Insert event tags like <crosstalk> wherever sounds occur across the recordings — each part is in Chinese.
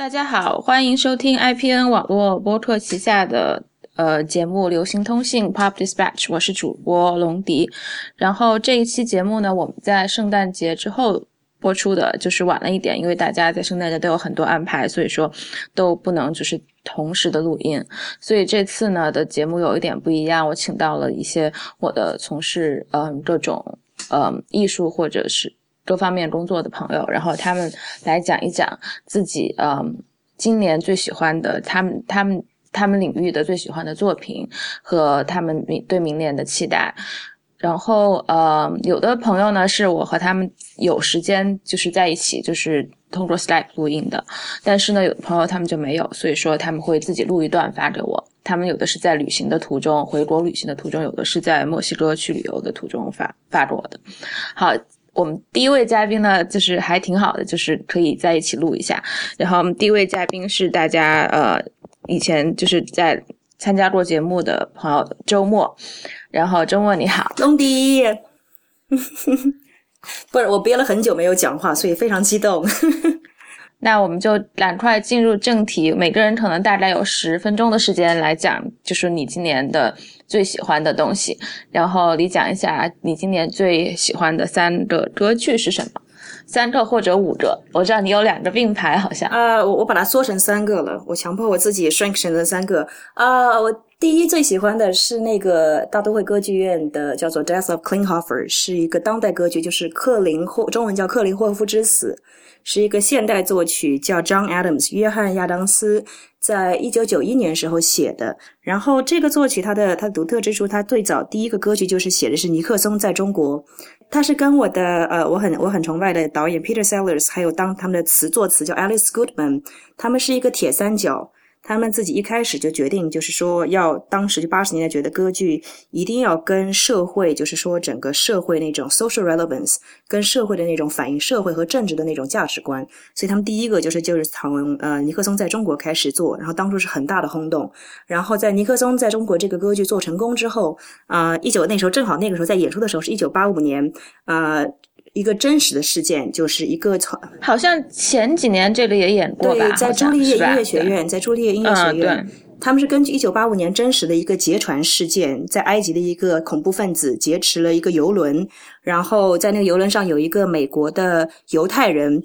大家好，欢迎收听 IPN 网络播客旗下的呃节目《流行通信 Pop Dispatch》，我是主播龙迪。然后这一期节目呢，我们在圣诞节之后播出的，就是晚了一点，因为大家在圣诞节都有很多安排，所以说都不能就是同时的录音。所以这次呢的节目有一点不一样，我请到了一些我的从事嗯各种嗯艺术或者是。各方面工作的朋友，然后他们来讲一讲自己嗯今年最喜欢的他们他们他们领域的最喜欢的作品和他们明对明年的期待。然后呃有的朋友呢是我和他们有时间就是在一起就是通过 Skype 录音的，但是呢有的朋友他们就没有，所以说他们会自己录一段发给我。他们有的是在旅行的途中回国旅行的途中，有的是在墨西哥去旅游的途中发发给我的。好。我们第一位嘉宾呢，就是还挺好的，就是可以在一起录一下。然后我们第一位嘉宾是大家呃以前就是在参加过节目的朋友周末。然后周末你好，龙迪，<laughs> 不是我憋了很久没有讲话，所以非常激动。那我们就赶快进入正题，每个人可能大概有十分钟的时间来讲，就是你今年的最喜欢的东西。然后你讲一下你今年最喜欢的三个歌剧是什么？三个或者五个？我知道你有两个并排，好像啊，我我把它缩成三个了，我强迫我自己 shrink 成三个啊。我第一最喜欢的是那个大都会歌剧院的叫做《Death of Klinghoffer》，是一个当代歌剧，就是克林霍，中文叫克林霍夫之死。是一个现代作曲，叫 John Adams 约翰亚当斯，在一九九一年时候写的。然后这个作曲它的它的独特之处，它最早第一个歌曲就是写的是尼克松在中国。他是跟我的呃我很我很崇拜的导演 Peter Sellers，还有当他们的词作词叫 Alice Goodman，他们是一个铁三角。他们自己一开始就决定，就是说要当时就八十年代觉得歌剧一定要跟社会，就是说整个社会那种 social relevance，跟社会的那种反映社会和政治的那种价值观。所以他们第一个就是就是从呃尼克松在中国开始做，然后当初是很大的轰动。然后在尼克松在中国这个歌剧做成功之后，啊一九那时候正好那个时候在演出的时候是一九八五年，啊。一个真实的事件，就是一个从好像前几年这里也演过吧，在朱丽叶音乐学院，在朱丽叶音乐学院，他们是根据一九八五年真实的一个劫船事件，在埃及的一个恐怖分子劫持了一个游轮，然后在那个游轮上有一个美国的犹太人，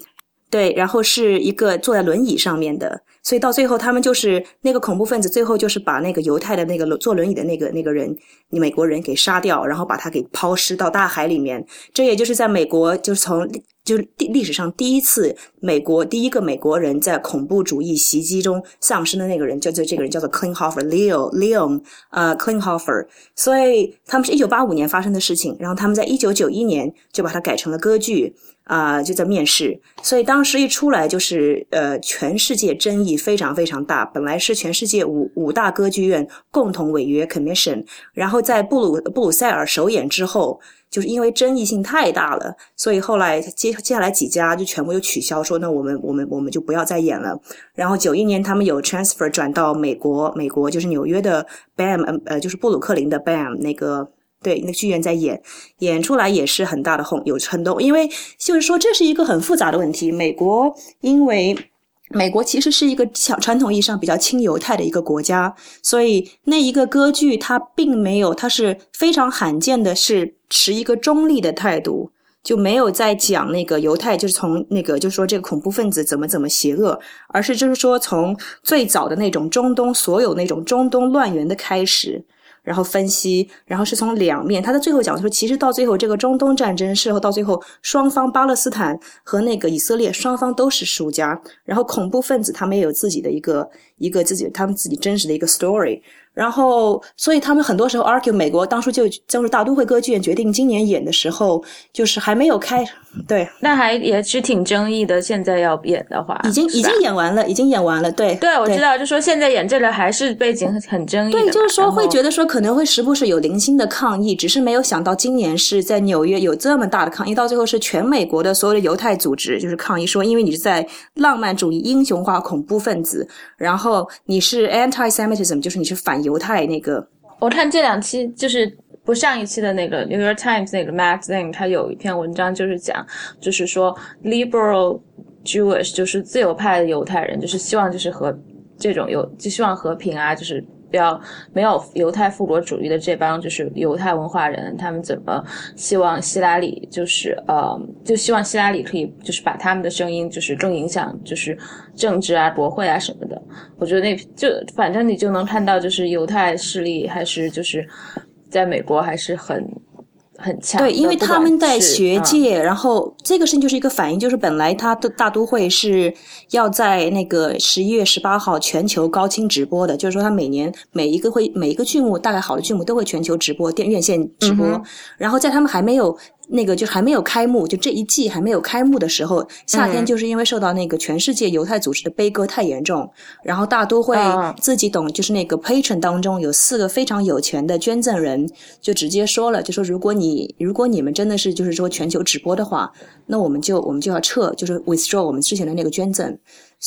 对，然后是一个坐在轮椅上面的。所以到最后，他们就是那个恐怖分子，最后就是把那个犹太的那个坐轮椅的那个那个人，美国人给杀掉，然后把他给抛尸到大海里面。这也就是在美国，就是从就是历史上第一次，美国第一个美国人在恐怖主义袭击中丧生的那个人，叫做这个人叫做 Klinghoffer，Leo Leo，呃，Klinghoffer。所以他们是一九八五年发生的事情，然后他们在一九九一年就把它改成了歌剧。啊，就在面试，所以当时一出来就是呃，全世界争议非常非常大。本来是全世界五五大歌剧院共同违约 commission，然后在布鲁布鲁塞尔首演之后，就是因为争议性太大了，所以后来接接下来几家就全部又取消，说那我们我们我们就不要再演了。然后九一年他们有 transfer 转到美国，美国就是纽约的 BAM，呃，就是布鲁克林的 BAM 那个。对，那剧院在演，演出来也是很大的轰，有很多，因为就是说这是一个很复杂的问题。美国因为美国其实是一个传传统意义上比较亲犹太的一个国家，所以那一个歌剧它并没有，它是非常罕见的是持一个中立的态度，就没有在讲那个犹太，就是从那个就是说这个恐怖分子怎么怎么邪恶，而是就是说从最早的那种中东所有那种中东乱源的开始。然后分析，然后是从两面，他的最后讲说，其实到最后这个中东战争事后到最后，双方巴勒斯坦和那个以色列双方都是输家，然后恐怖分子他们也有自己的一个一个自己他们自己真实的一个 story。然后，所以他们很多时候 argue 美国当初就就是大都会歌剧院决定今年演的时候，就是还没有开，对，那还也是挺争议的。现在要演的话，已经已经演完了，已经演完了，对，对，我知道，就说现在演这个还是背景很争议。对，就是说会觉得说可能会时不时有零星的抗议，只是没有想到今年是在纽约有这么大的抗议，到最后是全美国的所有的犹太组织就是抗议说，因为你是在浪漫主义英雄化恐怖分子，然后后你是 anti-Semitism，就是你是反。犹太那个，我看这两期就是不上一期的那个《New York Times》那个 magazine，它有一篇文章就是讲，就是说 liberal Jewish，就是自由派的犹太人，就是希望就是和这种有就希望和平啊，就是。比较没有犹太复国主义的这帮就是犹太文化人，他们怎么希望希拉里就是呃，就希望希拉里可以就是把他们的声音就是更影响就是政治啊、国会啊什么的。我觉得那就反正你就能看到，就是犹太势力还是就是在美国还是很。很强，对，因为他们在学界，然后这个事情就是一个反应，就是本来他的大都会是要在那个十一月十八号全球高清直播的，就是说他每年每一个会每一个剧目，大概好的剧目都会全球直播，电院线直播，然后在他们还没有。那个就还没有开幕，就这一季还没有开幕的时候，夏天就是因为受到那个全世界犹太组织的悲歌太严重，然后大都会自己懂，就是那个 patron 当中有四个非常有钱的捐赠人，就直接说了，就说如果你如果你们真的是就是说全球直播的话，那我们就我们就要撤，就是 withdraw 我们之前的那个捐赠。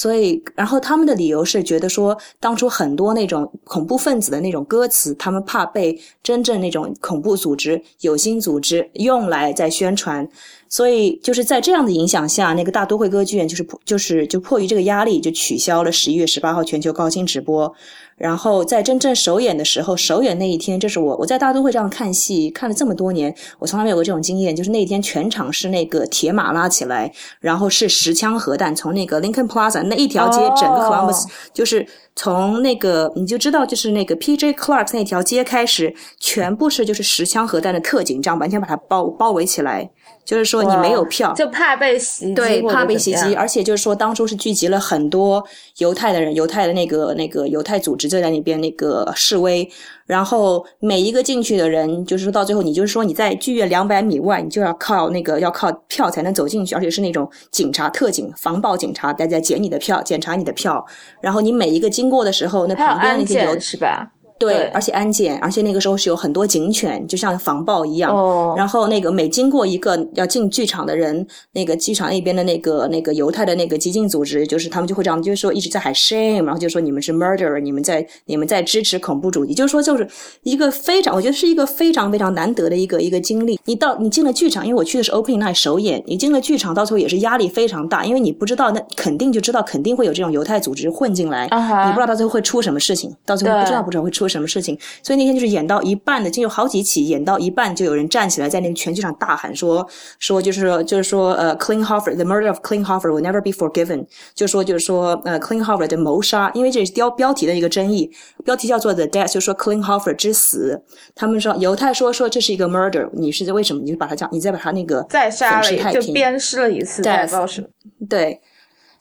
所以，然后他们的理由是觉得说，当初很多那种恐怖分子的那种歌词，他们怕被真正那种恐怖组织、有心组织用来在宣传。所以，就是在这样的影响下，那个大都会歌剧院就是就是就迫于这个压力，就取消了十一月十八号全球高清直播。然后在真正首演的时候，首演那一天，这是我我在大都会这样看戏看了这么多年，我从来没有过这种经验。就是那一天全场是那个铁马拉起来，然后是十枪核弹从那个 Lincoln Plaza 那一条街，整个 Columbus 就是从那个你就知道，就是那个 P.J. Clark 那条街开始，全部是就是十枪核弹的特警，这样完全把它包包围起来。就是说你没有票，就怕被袭击，对，怕被袭击。而且就是说，当初是聚集了很多犹太的人，犹太的那个那个犹太组织就在那边那个示威。然后每一个进去的人，就是说到最后，你就是说你在剧院两百米外，你就要靠那个要靠票才能走进去，而且是那种警察、特警、防暴警察在在检你的票，检查你的票。然后你每一个经过的时候，那旁边那些犹是吧？对，而且安检，而且那个时候是有很多警犬，就像防暴一样。哦。然后那个每经过一个要进剧场的人，那个剧场那边的那个那个犹太的那个激进组织，就是他们就会这样，就是说一直在喊 shame，然后就说你们是 murderer，你们在你们在支持恐怖主义，就是说就是一个非常，我觉得是一个非常非常难得的一个一个经历。你到你进了剧场，因为我去的是 opening night 首演，你进了剧场，到最后也是压力非常大，因为你不知道那肯定就知道肯定会有这种犹太组织混进来，你不知道到最后会出什么事情，到最后不知道不知道会出什么事情。所以那天就是演到一半的，就有好几起演到一半，就有人站起来在那个全剧场大喊说说就是说就是说呃 c l e a n h o f f e r the murder of c l e a n h o f f e r will never be forgiven，就说就是说呃 c l e a n h o f f e r 的谋杀，因为这是标标题的一个争议，标题叫做 The Death，就说 c l e a n h o f f e r 之死。他们说犹太说说这是一个 murder，你是为什么？你就把它叫，你再把它那个再杀了，就鞭尸了一次，再造成对。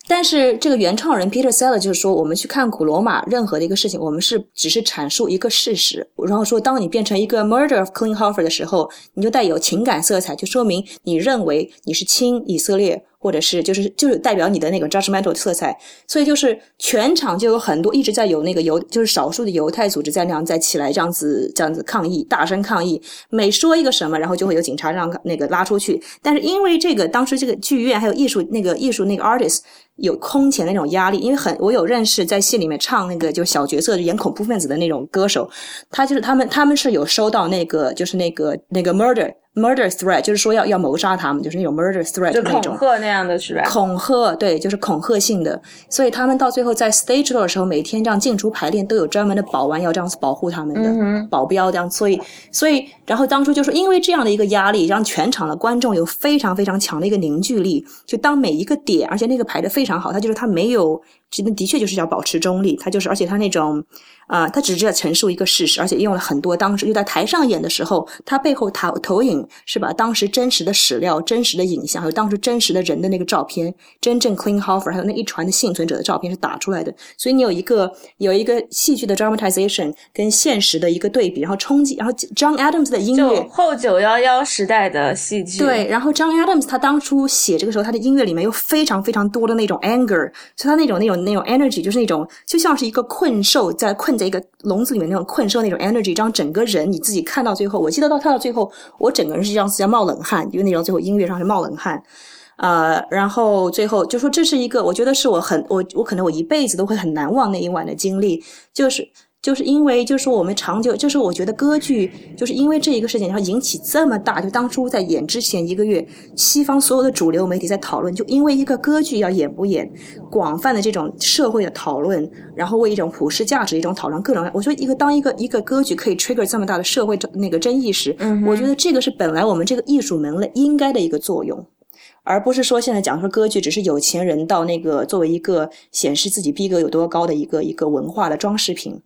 但是这个原创人 Peter Seller 就是说，我们去看古罗马任何的一个事情，我们是只是阐述一个事实。然后说，当你变成一个 Murder of Klinghoffer 的时候，你就带有情感色彩，就说明你认为你是亲以色列。或者是就是就是代表你的那个 judgmental 色彩，所以就是全场就有很多一直在有那个犹就是少数的犹太组织在那样在起来这样子这样子抗议，大声抗议，每说一个什么，然后就会有警察让那个拉出去。但是因为这个当时这个剧院还有艺术那个艺术那个 artist 有空前的那种压力，因为很我有认识在戏里面唱那个就小角色演恐怖分子的那种歌手，他就是他们他们是有收到那个就是那个那个 murder。Murder threat 就是说要要谋杀他们，就是那种 murder threat 那种恐吓那样的是吧？恐吓对，就是恐吓性的。所以他们到最后在 stage door 的时候，每天这样进出排练都有专门的保安要这样子保护他们的保镖这样。所以所以然后当初就是因为这样的一个压力，让全场的观众有非常非常强的一个凝聚力。就当每一个点，而且那个排的非常好，他就是他没有，其实的确就是要保持中立。他就是而且他那种。啊，他只是在陈述一个事实，而且用了很多当时就在台上演的时候，他背后投投影是把当时真实的史料、真实的影像，还有当时真实的人的那个照片，真正 Klinghoffer 还有那一船的幸存者的照片是打出来的。所以你有一个有一个戏剧的 dramatization 跟现实的一个对比，然后冲击，然后 John Adams 的音乐后九幺幺时代的戏剧对，然后 John Adams 他当初写这个时候，他的音乐里面有非常非常多的那种 anger，所以他那种那种那种 energy 就是那种就像是一个困兽在困。在一个笼子里面那种困兽那种 energy，让整个人你自己看到最后，我记得到看到最后，我整个人是这样子在冒冷汗，因为那种最后音乐上是冒冷汗，呃，然后最后就说这是一个，我觉得是我很我我可能我一辈子都会很难忘那一晚的经历，就是。就是因为就是我们长久，就是我觉得歌剧就是因为这一个事情，然后引起这么大，就当初在演之前一个月，西方所有的主流媒体在讨论，就因为一个歌剧要演不演，广泛的这种社会的讨论，然后为一种普世价值一种讨论，各种我说一个当一个一个歌剧可以 trigger 这么大的社会那个争议时，我觉得这个是本来我们这个艺术门类应该的一个作用。而不是说现在讲说歌剧只是有钱人到那个作为一个显示自己逼格有多高的一个一个文化的装饰品，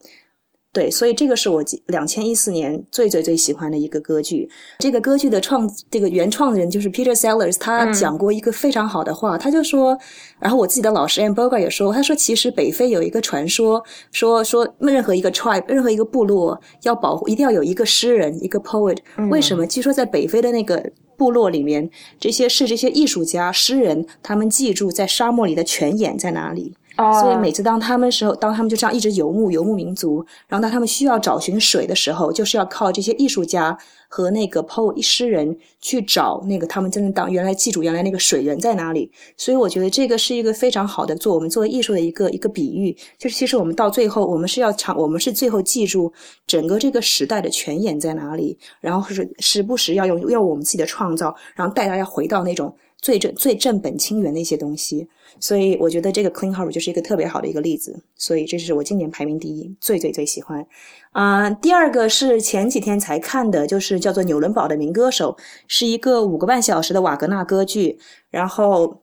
对，所以这个是我两千一四年最最最喜欢的一个歌剧。这个歌剧的创这个原创人就是 Peter Sellers，他讲过一个非常好的话，他就说，然后我自己的老师 amberger 也说，他说其实北非有一个传说，说说任何一个 tribe，任何一个部落要保护，一定要有一个诗人，一个 poet。为什么？据说在北非的那个。部落里面，这些是这些艺术家、诗人，他们记住在沙漠里的泉眼在哪里。所以每次当他们时候，当他们就这样一直游牧，游牧民族，然后当他们需要找寻水的时候，就是要靠这些艺术家和那个 poet 诗人去找那个他们真正当原来记住原来那个水源在哪里。所以我觉得这个是一个非常好的做我们作为艺术的一个一个比喻，就是其实我们到最后，我们是要长，我们是最后记住整个这个时代的泉眼在哪里，然后是时不时要用用我们自己的创造，然后带大家回到那种最正最正本清源的一些东西。所以我觉得这个 Clean Harbor 就是一个特别好的一个例子，所以这是我今年排名第一，最最最喜欢。啊，第二个是前几天才看的，就是叫做《纽伦堡的民歌手》，是一个五个半小时的瓦格纳歌剧。然后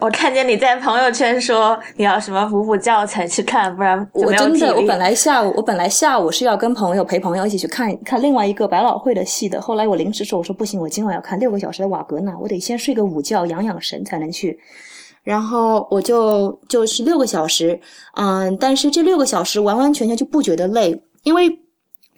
我看见你在朋友圈说你要什么补补觉才去看，不然我真的我本来下午我本来下午是要跟朋友陪朋友一起去看看另外一个百老汇的戏的，后来我临时说我说不行，我今晚要看六个小时的瓦格纳，我得先睡个午觉养养神才能去。然后我就就是六个小时，嗯，但是这六个小时完完全全就不觉得累，因为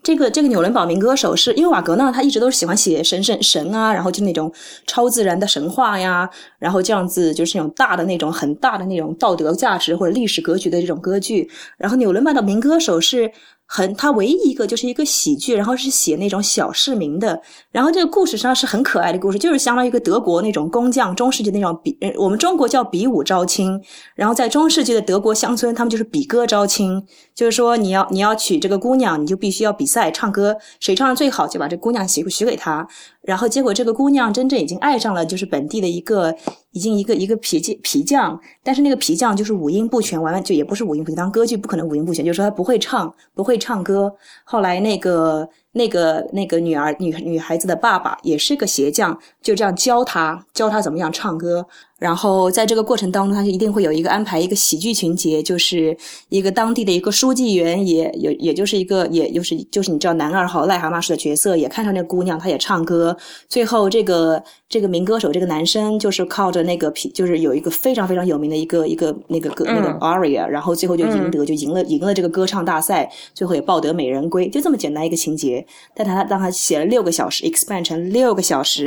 这个这个纽伦堡民歌手是因为瓦格纳他一直都是喜欢写神神神啊，然后就那种超自然的神话呀，然后这样子就是那种大的那种很大的那种道德价值或者历史格局的这种歌剧，然后纽伦堡的民歌手是。很，他唯一一个就是一个喜剧，然后是写那种小市民的，然后这个故事上是很可爱的故事，就是相当于一个德国那种工匠中世纪那种比，我们中国叫比武招亲，然后在中世纪的德国乡村，他们就是比歌招亲，就是说你要你要娶这个姑娘，你就必须要比赛唱歌，谁唱的最好就把这姑娘许许给他。然后结果，这个姑娘真正已经爱上了，就是本地的一个，已经一个一个皮匠皮匠。但是那个皮匠就是五音不全，完完就也不是五音不全。当歌剧不可能五音不全，就是说他不会唱，不会唱歌。后来那个。那个那个女儿女女孩子的爸爸也是个鞋匠，就这样教他教他怎么样唱歌。然后在这个过程当中，他就一定会有一个安排一个喜剧情节，就是一个当地的一个书记员，也也也就是一个也就是就是你知道男二号癞蛤蟆式的角色，也看上那姑娘，他也唱歌。最后这个这个民歌手这个男生就是靠着那个皮，就是有一个非常非常有名的一个一个那个歌那个 aria，然后最后就赢得就赢了赢了这个歌唱大赛，最后也抱得美人归，就这么简单一个情节。但他让他写了六个小时，expand 成六个小时。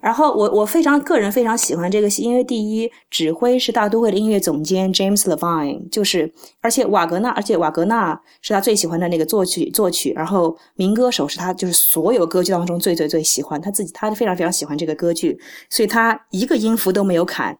然后我我非常个人非常喜欢这个戏，因为第一指挥是大都会的音乐总监 James Levine，就是而且瓦格纳，而且瓦格纳是他最喜欢的那个作曲作曲。然后民歌手是他就是所有歌剧当中最最最喜欢，他自己他非常非常喜欢这个歌剧，所以他一个音符都没有砍，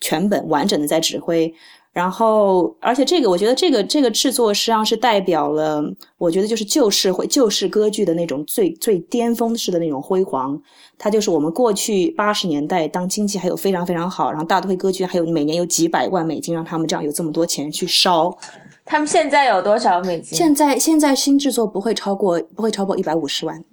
全本完整的在指挥。然后，而且这个，我觉得这个这个制作实际上是代表了，我觉得就是旧社会旧式歌剧的那种最最巅峰式的那种辉煌。它就是我们过去八十年代，当经济还有非常非常好，然后大都会歌剧还有每年有几百万美金，让他们这样有这么多钱去烧。他们现在有多少美金？现在现在新制作不会超过不会超过一百五十万。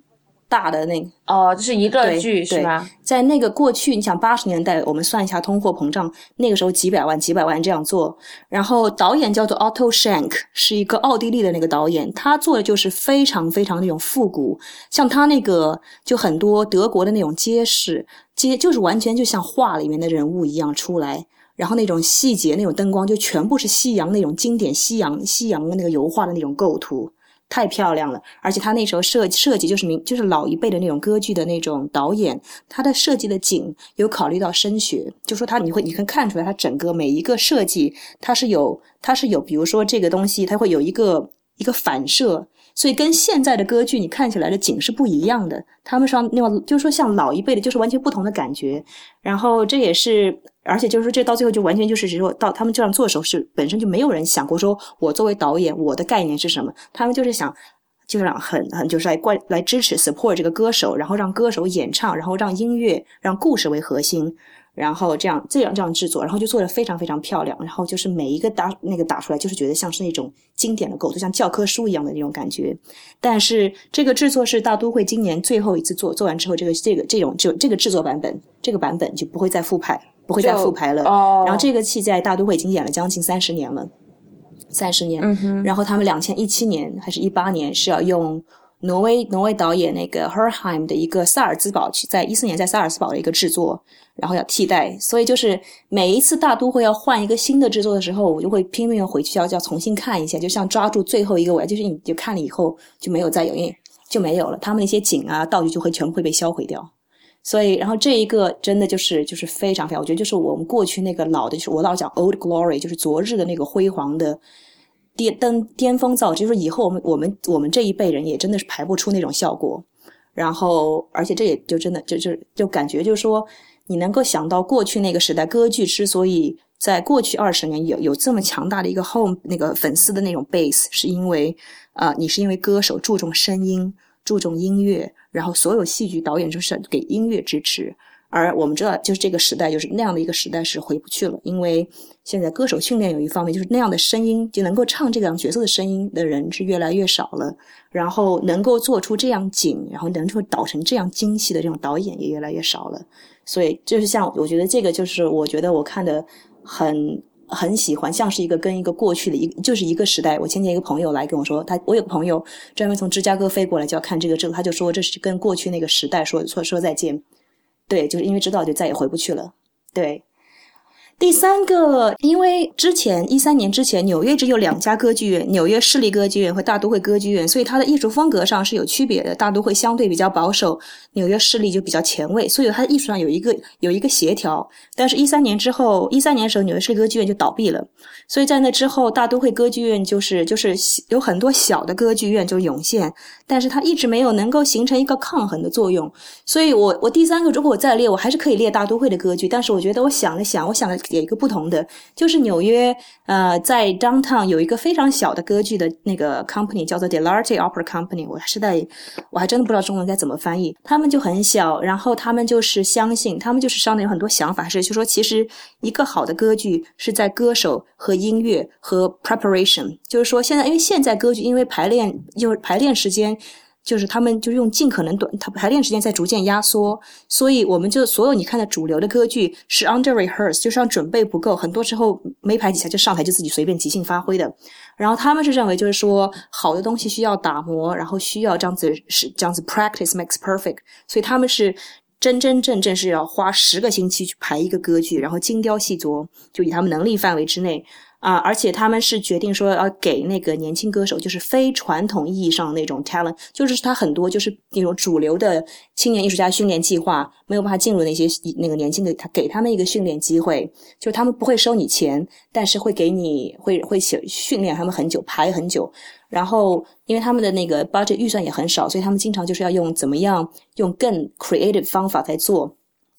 大的那个哦，就是一个剧是吧？在那个过去，你想八十年代，我们算一下通货膨胀，那个时候几百万、几百万这样做。然后导演叫做 Otto Schenk，是一个奥地利的那个导演，他做的就是非常非常那种复古，像他那个就很多德国的那种街市街，就是完全就像画里面的人物一样出来，然后那种细节、那种灯光就全部是西洋那种经典西洋西洋的那个油画的那种构图。太漂亮了，而且他那时候设设计就是明就是老一辈的那种歌剧的那种导演，他的设计的景有考虑到声学，就说他你会你可以看出来，他整个每一个设计他是有他是有，比如说这个东西他会有一个一个反射，所以跟现在的歌剧你看起来的景是不一样的。他们上那种就是说像老一辈的，就是完全不同的感觉。然后这也是，而且就是说这到最后就完全就是说到他们这样做的时候是本身就没有人想过说我作为导演我的概念是什么，他们就是想。就是让很很就是来关来支持 support 这个歌手，然后让歌手演唱，然后让音乐让故事为核心，然后这样这样这样制作，然后就做的非常非常漂亮，然后就是每一个打那个打出来，就是觉得像是那种经典的构图，像教科书一样的那种感觉。但是这个制作是大都会今年最后一次做，做完之后，这个这个这种就这个制作版本，这个版本就不会再复排，不会再复排了。然后这个戏在大都会已经演了将近三十年了。三十年，然后他们两千一七年还是一八年是要用挪威挪威导演那个 Herheim 的一个萨尔兹堡去，在一四年在萨尔兹堡的一个制作，然后要替代，所以就是每一次大都会要换一个新的制作的时候，我就会拼命回去要要重新看一下，就像抓住最后一个，我就是你就看了以后就没有再有，因为就没有了，他们那些景啊道具就会全部会被销毁掉。所以，然后这一个真的就是就是非常非常，我觉得就是我们过去那个老的，就是我老讲 old glory，就是昨日的那个辉煌的巅登巅峰造，就是以后我们我们我们这一辈人也真的是排不出那种效果。然后，而且这也就真的就就就感觉就是说，你能够想到过去那个时代，歌剧之所以在过去二十年有有这么强大的一个 home 那个粉丝的那种 base，是因为啊，你是因为歌手注重声音，注重音乐。然后所有戏剧导演就是给音乐支持，而我们知道，就是这个时代，就是那样的一个时代是回不去了。因为现在歌手训练有一方面，就是那样的声音就能够唱这样角色的声音的人是越来越少了。然后能够做出这样景，然后能够导成这样精细的这种导演也越来越少了。所以就是像我觉得这个就是我觉得我看的很。很喜欢，像是一个跟一个过去的一就是一个时代。我前天一个朋友来跟我说，他我有个朋友专门从芝加哥飞过来就要看这个之后，他就说这是跟过去那个时代说说说再见。对，就是因为知道就再也回不去了。对。第三个，因为之前一三年之前，纽约只有两家歌剧院，纽约市立歌剧院和大都会歌剧院，所以它的艺术风格上是有区别的。大都会相对比较保守，纽约市立就比较前卫，所以它的艺术上有一个有一个协调。但是，一三年之后，一三年的时候，纽约市立歌剧院就倒闭了，所以在那之后，大都会歌剧院就是就是有很多小的歌剧院就涌现，但是它一直没有能够形成一个抗衡的作用。所以我我第三个，如果我再列，我还是可以列大都会的歌剧，但是我觉得我想了想，我想了。有一个不同的，就是纽约，呃，在 downtown 有一个非常小的歌剧的那个 company，叫做 Delarte Opera Company。我是在，我还真的不知道中文该怎么翻译。他们就很小，然后他们就是相信，他们就是上面有很多想法，是就说，其实一个好的歌剧是在歌手和音乐和 preparation，就是说现在，因为现在歌剧因为排练，就是排练时间。就是他们就用尽可能短，他排练时间在逐渐压缩，所以我们就所有你看的主流的歌剧是 under rehearse，就是让准备不够，很多时候没排几下就上台就自己随便即兴发挥的。然后他们是认为就是说好的东西需要打磨，然后需要这样子是这样子 practice makes perfect，所以他们是真真正正是要花十个星期去排一个歌剧，然后精雕细琢，就以他们能力范围之内。啊，而且他们是决定说要给那个年轻歌手，就是非传统意义上那种 talent，就是他很多就是那种主流的青年艺术家训练计划没有办法进入那些那个年轻的，他给他们一个训练机会，就是他们不会收你钱，但是会给你会会训训练他们很久，排很久，然后因为他们的那个 budget 预算也很少，所以他们经常就是要用怎么样用更 creative 方法在做，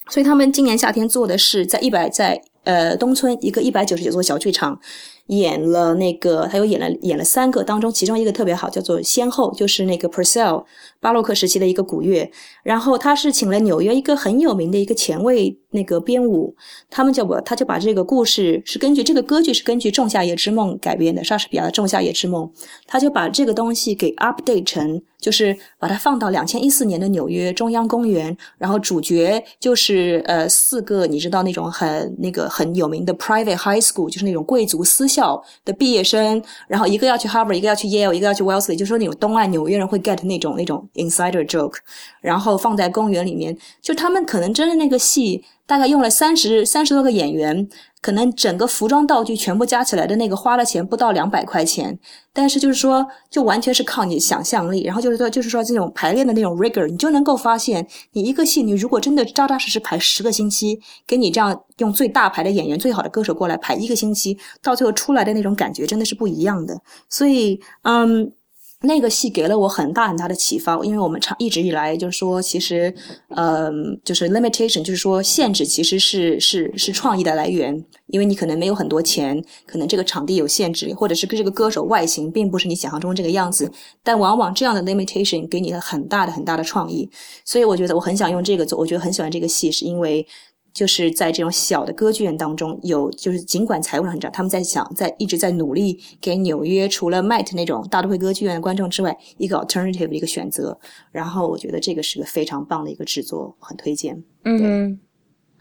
所以他们今年夏天做的是在一百在。呃，东村一个一百九十九座小剧场，演了那个，他又演了演了三个，当中其中一个特别好，叫做《先后》，就是那个 Purcell 巴洛克时期的一个古乐。然后他是请了纽约一个很有名的一个前卫那个编舞，他们叫我，他就把这个故事是根据这个歌剧是根据《仲夏夜之梦》改编的，莎士比亚的《仲夏夜之梦》，他就把这个东西给 update 成。就是把它放到两千一四年的纽约中央公园，然后主角就是呃四个你知道那种很那个很有名的 private high school，就是那种贵族私校的毕业生，然后一个要去 Harvard，一个要去 Yale，一个要去 Wellesley，就说那种东岸纽约人会 get 那种那种 insider joke，然后放在公园里面，就他们可能真的那个戏大概用了三十三十多个演员。可能整个服装道具全部加起来的那个花了钱不到两百块钱，但是就是说，就完全是靠你想象力，然后就是说，就是说这种排练的那种 rigor，你就能够发现，你一个戏，你如果真的扎扎实实排十个星期，给你这样用最大牌的演员、最好的歌手过来排一个星期，到最后出来的那种感觉真的是不一样的。所以，嗯。那个戏给了我很大很大的启发，因为我们长一直以来就是说，其实，呃，就是 limitation，就是说限制其实是是是创意的来源，因为你可能没有很多钱，可能这个场地有限制，或者是这个歌手外形并不是你想象中这个样子，但往往这样的 limitation 给你了很大的很大的创意，所以我觉得我很想用这个做，我觉得很喜欢这个戏，是因为。就是在这种小的歌剧院当中，有就是尽管财务上很长，他们在想在一直在努力给纽约除了 Met 那种大都会歌剧院的观众之外，一个 alternative 的一个选择。然后我觉得这个是个非常棒的一个制作，很推荐。嗯，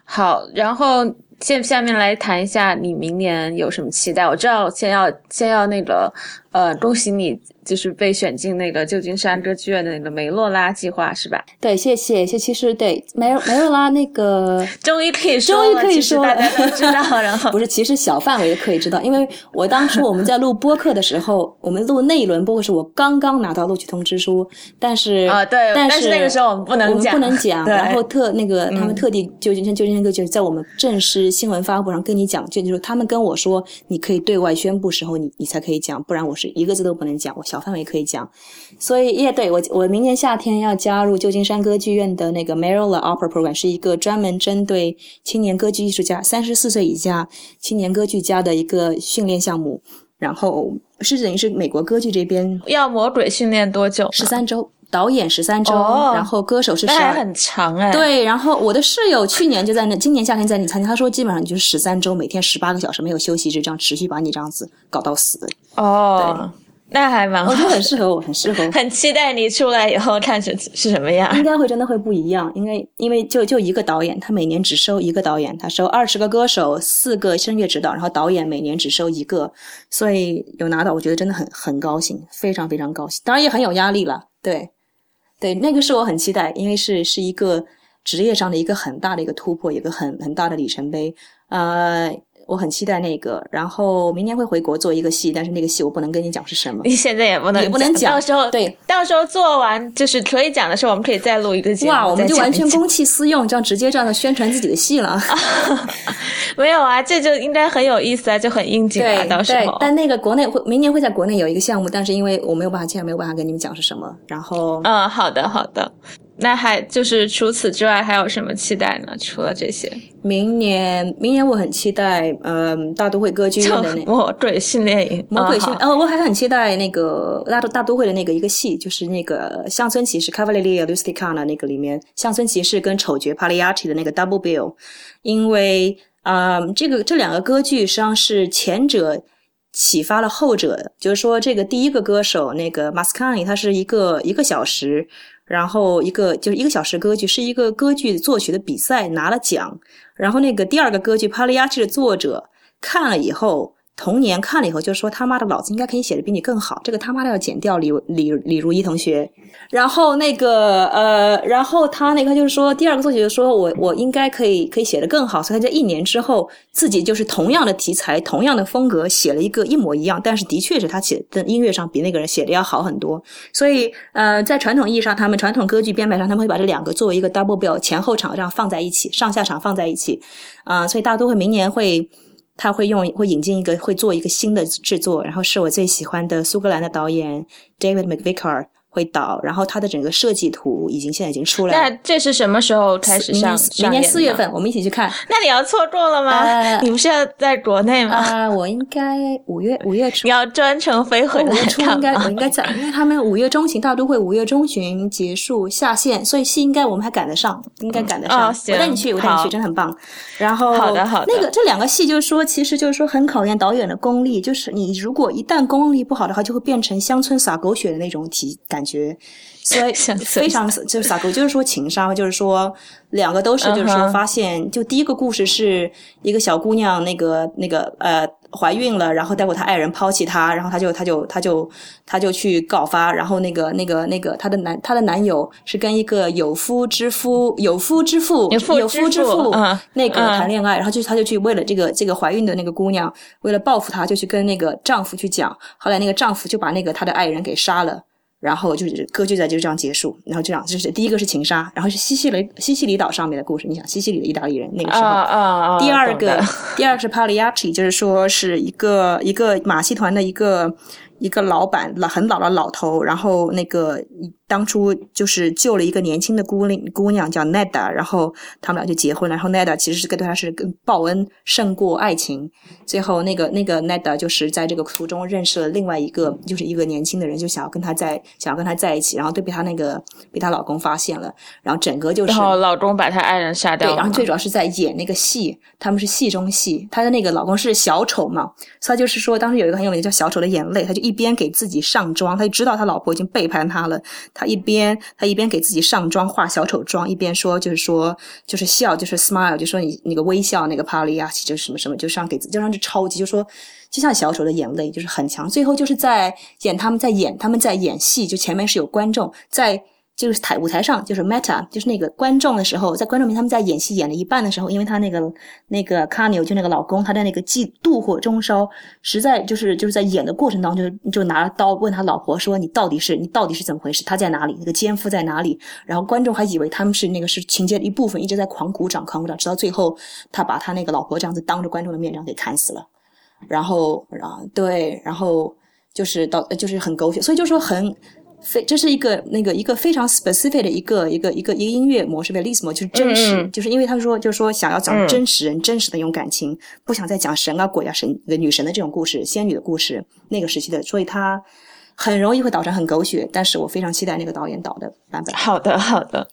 好，然后现下面来谈一下你明年有什么期待？我知道先要先要那个呃，恭喜你。就是被选进那个旧金山歌剧院的那个梅洛拉计划是吧？对，谢谢谢。其实对梅梅洛拉那个 <laughs> 终于可以说，终于可以说，大家都知道。然后 <laughs> 不是，其实小范围的可以知道，因为我当初我们在录播客的时候，我们录那一轮播客是我刚刚拿到录取通知书，但是啊对，但是那个时候我们不能讲，不能讲。<laughs> 然后特那个他们特地旧金山旧金山歌剧在我们正式新闻发布上跟你讲，就就是他们跟我说，你可以对外宣布时候，你你才可以讲，不然我是一个字都不能讲。我小范围可以讲。所以也对我，我明年夏天要加入旧金山歌剧院的那个 Maryla Opera Program，是一个专门针对青年歌剧艺术家，三十四岁以下青年歌剧家的一个训练项目。然后是等于是美国歌剧这边要魔鬼训练多久？十三周，导演十三周，然后歌手是十二，很长哎。对，然后我的室友去年就在那，今年夏天在那参加，他说基本上就是十三周，每天十八个小时没有休息，就这样持续把你这样子搞到死。哦。那还蛮，我觉得很适合我，很适合。很期待你出来以后看是是什么样。应该会真的会不一样，因为因为就就一个导演，他每年只收一个导演，他收二十个歌手，四个声乐指导，然后导演每年只收一个，所以有拿到，我觉得真的很很高兴，非常非常高兴。当然也很有压力了，对对，那个是我很期待，因为是是一个职业上的一个很大的一个突破，一个很很大的里程碑，呃。我很期待那个，然后明年会回国做一个戏，但是那个戏我不能跟你讲是什么。<laughs> 你现在也不能也不能讲，到时候对，到时候做完就是可以讲的时候，我们可以再录一个节目。哇，我们就完全公器私用，这样直接这样的宣传自己的戏了。<laughs> 没有啊，这就应该很有意思啊，就很应景啊。到时候，但那个国内会明年会在国内有一个项目，但是因为我没有办法现在没有办法跟你们讲是什么。然后，嗯，好的，好的。那还就是除此之外还有什么期待呢？除了这些，明年明年我很期待，嗯，大都会歌剧院的那魔鬼训练营，魔鬼训，哦，我还很期待那个大都大都会的那个一个戏，就是那个乡村骑士 Cavaliere Rusticana 那个里面乡村骑士跟丑角 Pagliacci 的那个 Double Bill，因为啊，这个这两个歌剧实际上是前者启发了后者，就是说这个第一个歌手那个 Mascani，他是一个一个小时。然后一个就是一个小时歌剧，是一个歌剧作曲的比赛拿了奖。然后那个第二个歌剧《帕利亚奇》的作者看了以后。童年看了以后就说他妈的，老子应该可以写的比你更好。这个他妈的要剪掉李李李如一同学。然后那个呃，然后他那个就是说，第二个作曲就说我我应该可以可以写的更好。所以他在一年之后自己就是同样的题材、同样的风格写了一个一模一样，但是的确是他写的音乐上比那个人写的要好很多。所以呃，在传统意义上，他们传统歌剧编排上，他们会把这两个作为一个 double bill 前后场这样放在一起，上下场放在一起啊。所以大家都会明年会。他会用会引进一个会做一个新的制作，然后是我最喜欢的苏格兰的导演 David McVicar。会导，然后它的整个设计图已经现在已经出来了。那这是什么时候开始上？明年四月份，我们一起去看。那你要错过了吗？你不是要在国内吗？啊，我应该五月五月初。你要专程飞回来五月初应该我应该在，因为他们五月中旬大都会五月中旬结束下线，所以戏应该我们还赶得上，应该赶得上。我带你去，我带你去，真的很棒。然后好的好的。那个这两个戏就是说，其实就是说很考验导演的功力，就是你如果一旦功力不好的话，就会变成乡村撒狗血的那种体感觉。<laughs> 所以非常就是撒狗，就是说情商，就是说两个都是，就是说发现，就第一个故事是一个小姑娘，那个那个呃怀孕了，然后待会她爱人抛弃她，然后她就她就她就她就去告发，然后那个那个那个她的男她的男友是跟一个有夫之夫有夫之妇有夫之妇那个谈恋爱，然后就她就去为了这个这个怀孕的那个姑娘，为了报复她，就去跟那个丈夫去讲，后来那个丈夫就把那个她的爱人给杀了。然后就是歌剧在就这样结束，然后这样就是第一个是情杀，然后是西西里西西里岛上面的故事。你想西西里的意大利人那个时候，啊啊啊！第二个 <laughs> 第二个是 Pagliacci，就是说是一个一个马戏团的一个。一个老板老很老的老头，然后那个当初就是救了一个年轻的姑娘，姑娘叫 Neda，然后他们俩就结婚了。然后 Neda 其实是跟对他是跟报恩胜过爱情。最后那个那个 Neda 就是在这个途中认识了另外一个，就是一个年轻的人，就想要跟他在想要跟他在一起，然后都被他那个被她老公发现了，然后整个就是然后老公把她爱人杀掉。对，然后最主要是在演那个戏，他们是戏中戏。她的那个老公是小丑嘛，他就是说当时有一个很有名的叫小丑的眼泪，他就一。边给自己上妆，他就知道他老婆已经背叛他了。他一边他一边给自己上妆化小丑妆，一边说就是说就是笑就是 smile，就说你那个微笑那个帕利亚奇就是什么什么，就像给就像是超级，就说就像小丑的眼泪就是很强。最后就是在演他们在演他们在演戏，就前面是有观众在。就是台舞台上，就是 Meta，就是那个观众的时候，在观众面他们在演戏演了一半的时候，因为他那个那个 c a r n e 就那个老公，他在那个嫉妒火中烧，实在就是就是在演的过程当中，就就拿刀问他老婆说：“你到底是你到底是怎么回事？他在哪里？那个奸夫在哪里？”然后观众还以为他们是那个是情节的一部分，一直在狂鼓掌狂鼓掌，直到最后他把他那个老婆这样子当着观众的面这样给砍死了。然后啊，对，然后就是到就是很狗血，所以就说很。非，这是一个那个一个非常 specific 的一个一个一个一个音乐模式 v e l i s m 就是真实，就是因为他们说就是说想要讲真实人真实的那种感情，不想再讲神啊鬼啊神女神的这种故事，仙女的故事，那个时期的，所以他很容易会导成很狗血。但是我非常期待那个导演导的版本。好的，好的。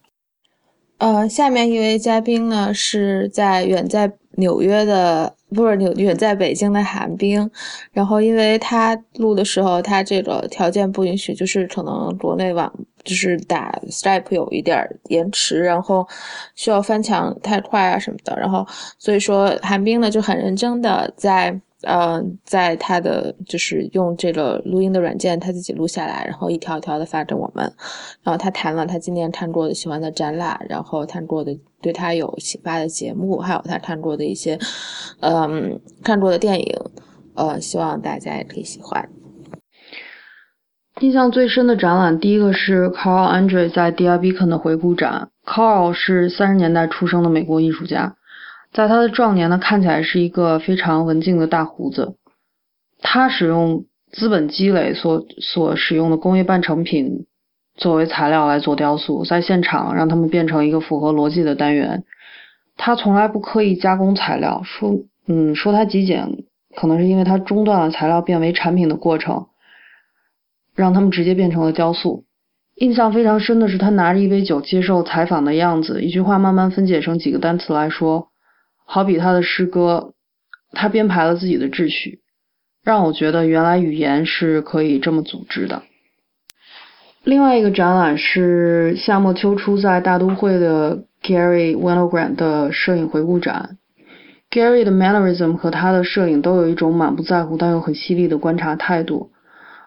呃，下面一位嘉宾呢是在远在纽约的。不是纽远在北京的寒冰，然后因为他录的时候，他这个条件不允许，就是可能国内网就是打 Skype 有一点延迟，然后需要翻墙太快啊什么的，然后所以说寒冰呢就很认真的在。嗯，在他的就是用这个录音的软件，他自己录下来，然后一条一条的发给我们。然后他谈了他今年看过的喜欢的展览，然后看过的对他有启发的节目，还有他看过的一些嗯看过的电影。呃，希望大家也可以喜欢。印象最深的展览，第一个是 Carl Andre 在 d i b c o n 的回顾展。Carl 是三十年代出生的美国艺术家。在他的壮年呢，看起来是一个非常文静的大胡子。他使用资本积累所所使用的工业半成品作为材料来做雕塑，在现场让他们变成一个符合逻辑的单元。他从来不刻意加工材料，说嗯说他极简，可能是因为他中断了材料变为产品的过程，让他们直接变成了雕塑。印象非常深的是他拿着一杯酒接受采访的样子，一句话慢慢分解成几个单词来说。好比他的诗歌，他编排了自己的秩序，让我觉得原来语言是可以这么组织的。另外一个展览是夏末秋初在大都会的 Gary Winogrand 的摄影回顾展。Gary 的 mannerism 和他的摄影都有一种满不在乎但又很犀利的观察态度，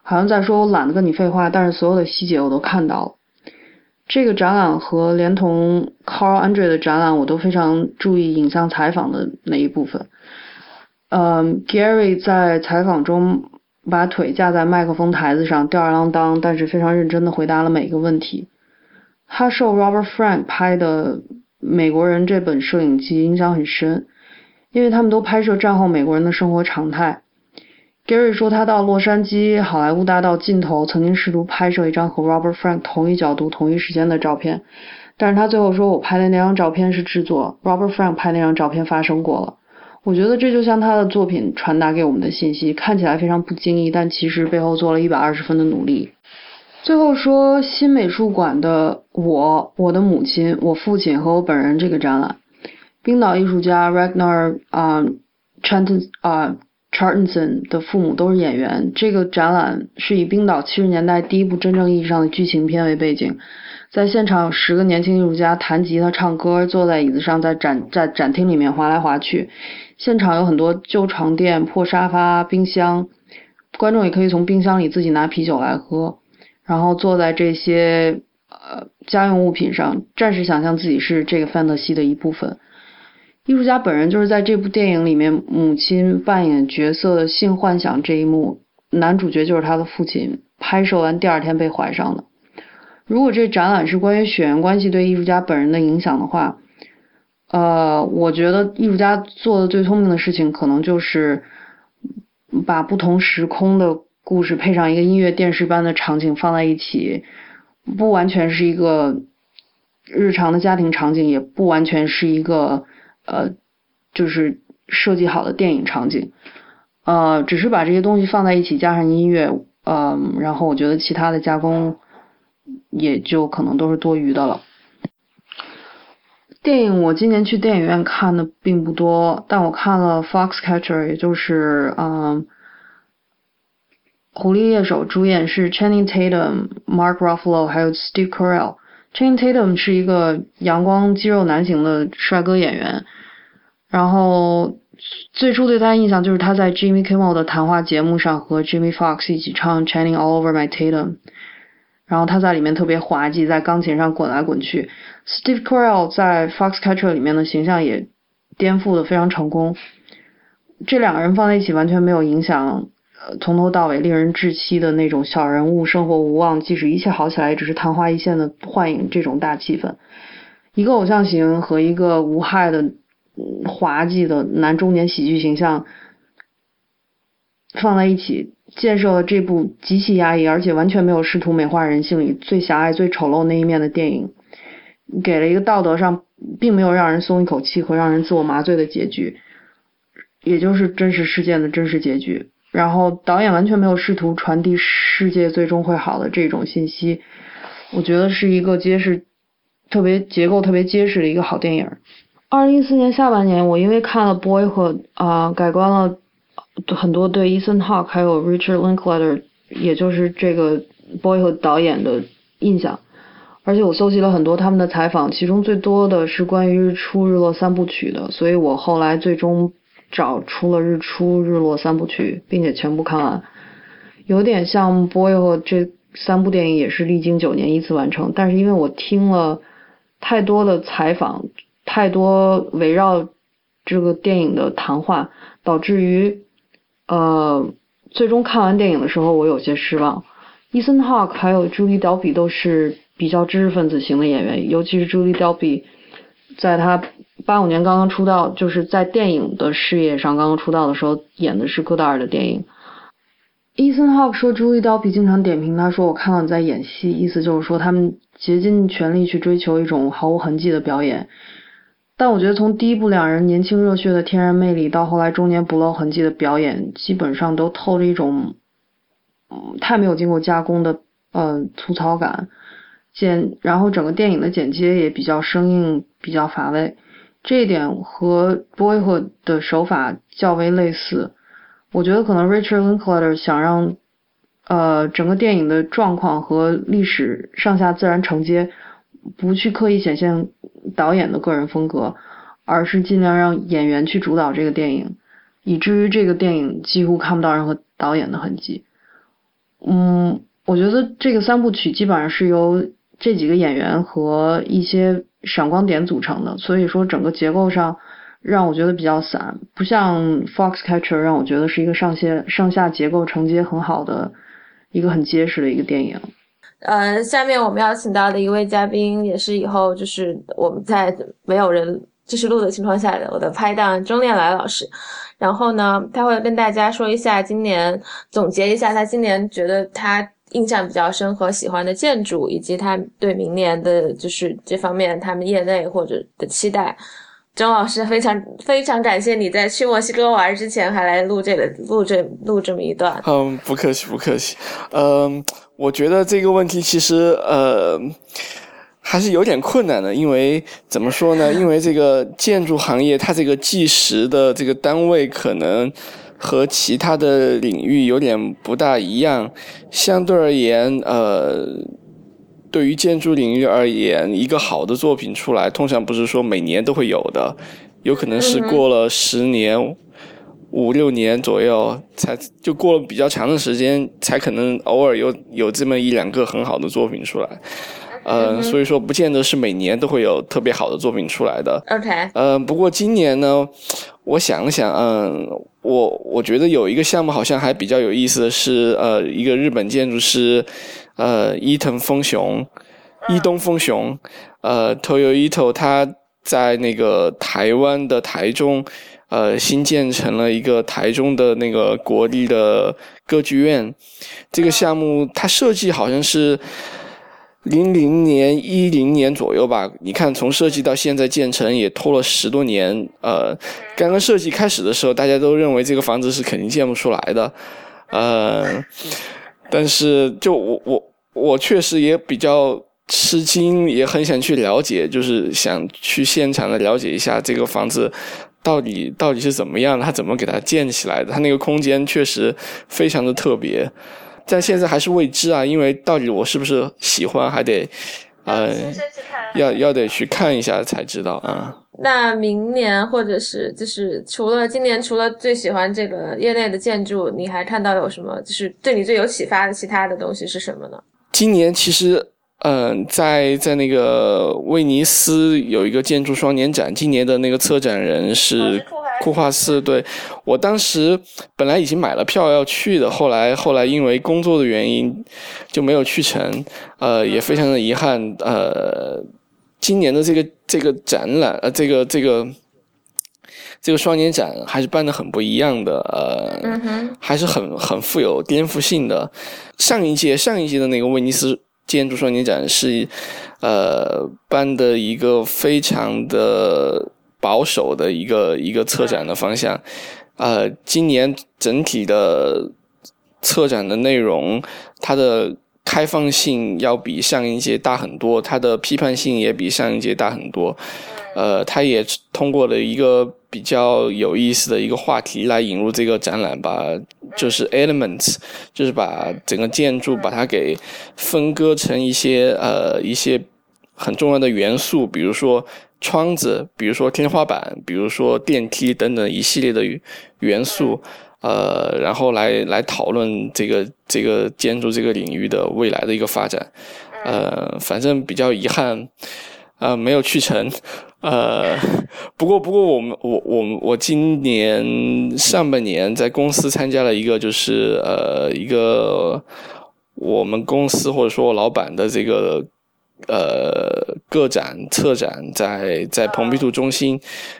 好像在说我懒得跟你废话，但是所有的细节我都看到了。这个展览和连同 Carl Andre 的展览，我都非常注意影像采访的那一部分。嗯，Gary 在采访中把腿架在麦克风台子上，吊儿郎当，但是非常认真的回答了每一个问题。他受 Robert Frank 拍的《美国人》这本摄影集影响很深，因为他们都拍摄战后美国人的生活常态。Gary 说，他到洛杉矶好莱坞大道尽头，曾经试图拍摄一张和 Robert Frank 同一角度、同一时间的照片，但是他最后说，我拍的那张照片是制作，Robert Frank 拍那张照片发生过了。我觉得这就像他的作品传达给我们的信息，看起来非常不经意，但其实背后做了一百二十分的努力。最后说新美术馆的我、我的母亲、我父亲和我本人这个展览，冰岛艺术家 Ragnar 啊 Trenton 啊。Chartenson 的父母都是演员。这个展览是以冰岛七十年代第一部真正意义上的剧情片为背景，在现场有十个年轻艺术家弹吉他、唱歌，坐在椅子上在展在展厅里面滑来滑去。现场有很多旧床垫、破沙发、冰箱，观众也可以从冰箱里自己拿啤酒来喝，然后坐在这些呃家用物品上，暂时想象自己是这个范特西的一部分。艺术家本人就是在这部电影里面母亲扮演角色的性幻想这一幕，男主角就是他的父亲，拍摄完第二天被怀上的。如果这展览是关于血缘关系对艺术家本人的影响的话，呃，我觉得艺术家做的最聪明的事情，可能就是把不同时空的故事配上一个音乐电视般的场景放在一起，不完全是一个日常的家庭场景，也不完全是一个呃，就是设计好的电影场景，呃，只是把这些东西放在一起，加上音乐，嗯，然后我觉得其他的加工。也就可能都是多余的了。电影我今年去电影院看的并不多，但我看了《Foxcatcher》，也就是嗯，《狐狸猎手》，主演是 Channing Tatum、Mark Ruffalo 还有 Steve Carell。Channing Tatum 是一个阳光肌肉男型的帅哥演员，然后最初对他印象就是他在 Jimmy Kimmel 的谈话节目上和 Jimmy Fox 一起唱《Channing All Over My Tatum》。然后他在里面特别滑稽，在钢琴上滚来滚去。Steve Carell 在《Foxcatcher》里面的形象也颠覆的非常成功。这两个人放在一起完全没有影响，呃，从头到尾令人窒息的那种小人物生活无望，即使一切好起来，也只是昙花一现的幻影。这种大气氛，一个偶像型和一个无害的滑稽的男中年喜剧形象放在一起。建设了这部极其压抑，而且完全没有试图美化人性里最狭隘、最丑陋那一面的电影，给了一个道德上并没有让人松一口气和让人自我麻醉的结局，也就是真实事件的真实结局。然后导演完全没有试图传递世界最终会好的这种信息，我觉得是一个结实、特别结构特别结实的一个好电影。二零一四年下半年，我因为看了《Boyhood》啊，改观了。很多对 Ethan Hawke 还有 Richard Linklater，也就是这个 Boyhood 导演的印象，而且我搜集了很多他们的采访，其中最多的是关于日出日落三部曲的，所以我后来最终找出了日出日落三部曲，并且全部看完。有点像 Boyhood 这三部电影也是历经九年依次完成，但是因为我听了太多的采访，太多围绕这个电影的谈话，导致于。呃，最终看完电影的时候，我有些失望。伊森·霍克还有朱莉·岛比都是比较知识分子型的演员，尤其是朱莉·德比，在他八五年刚刚出道，就是在电影的事业上刚刚出道的时候，演的是戈达尔的电影。伊森·霍克说，朱莉·德比经常点评他，说我看到你在演戏，意思就是说他们竭尽全力去追求一种毫无痕迹的表演。但我觉得从第一部两人年轻热血的天然魅力，到后来中年不露痕迹的表演，基本上都透着一种，嗯，太没有经过加工的，呃，粗糙感。剪，然后整个电影的剪接也比较生硬，比较乏味。这一点和 Boyhood 的手法较为类似。我觉得可能 Richard Linklater 想让，呃，整个电影的状况和历史上下自然承接。不去刻意显现导演的个人风格，而是尽量让演员去主导这个电影，以至于这个电影几乎看不到任何导演的痕迹。嗯，我觉得这个三部曲基本上是由这几个演员和一些闪光点组成的，所以说整个结构上让我觉得比较散，不像《Foxcatcher》让我觉得是一个上下上下结构承接很好的一个很结实的一个电影。呃，下面我们邀请到的一位嘉宾，也是以后就是我们在没有人继续录的情况下的我的拍档钟念来老师。然后呢，他会跟大家说一下今年总结一下他今年觉得他印象比较深和喜欢的建筑，以及他对明年的就是这方面他们业内或者的期待。钟老师非常非常感谢你在去墨西哥玩之前还来录这个录这录这么一段。嗯，不客气不客气。嗯，我觉得这个问题其实呃还是有点困难的，因为怎么说呢？因为这个建筑行业它这个计时的这个单位可能和其他的领域有点不大一样，相对而言呃。对于建筑领域而言，一个好的作品出来，通常不是说每年都会有的，有可能是过了十年、五六年左右，才就过了比较长的时间，才可能偶尔有有这么一两个很好的作品出来。呃，所以说不见得是每年都会有特别好的作品出来的。OK。呃，不过今年呢，我想了想，嗯，我我觉得有一个项目好像还比较有意思的是，呃，一个日本建筑师，呃，伊藤丰雄，伊东丰雄，呃，Toyo Ito，他在那个台湾的台中，呃，新建成了一个台中的那个国立的歌剧院。这个项目它设计好像是。零零年、一零年左右吧，你看从设计到现在建成也拖了十多年。呃，刚刚设计开始的时候，大家都认为这个房子是肯定建不出来的。呃，但是就我我我确实也比较吃惊，也很想去了解，就是想去现场的了解一下这个房子到底到底是怎么样，它怎么给它建起来的？它那个空间确实非常的特别。但现在还是未知啊，因为到底我是不是喜欢，还得，呃，要要得去看一下才知道啊。那明年或者是就是除了今年，除了最喜欢这个业内的建筑，你还看到有什么就是对你最有启发的其他的东西是什么呢？今年其实。嗯，在在那个威尼斯有一个建筑双年展，今年的那个策展人是库华斯。对我当时本来已经买了票要去的，后来后来因为工作的原因就没有去成，呃，也非常的遗憾。呃，今年的这个这个展览，呃，这个这个这个双年展还是办的很不一样的，呃，还是很很富有颠覆性的。上一届上一届的那个威尼斯。建筑双年展是，呃，办的一个非常的保守的一个一个策展的方向，呃，今年整体的策展的内容，它的开放性要比上一届大很多，它的批判性也比上一届大很多，呃，它也通过了一个。比较有意思的一个话题来引入这个展览吧，就是 elements，就是把整个建筑把它给分割成一些呃一些很重要的元素，比如说窗子，比如说天花板，比如说电梯等等一系列的元素，呃，然后来来讨论这个这个建筑这个领域的未来的一个发展，呃，反正比较遗憾，呃，没有去成。呃，不过不过，我们我我我今年上半年在公司参加了一个，就是呃一个我们公司或者说老板的这个呃个展策展，在在蓬皮杜中心，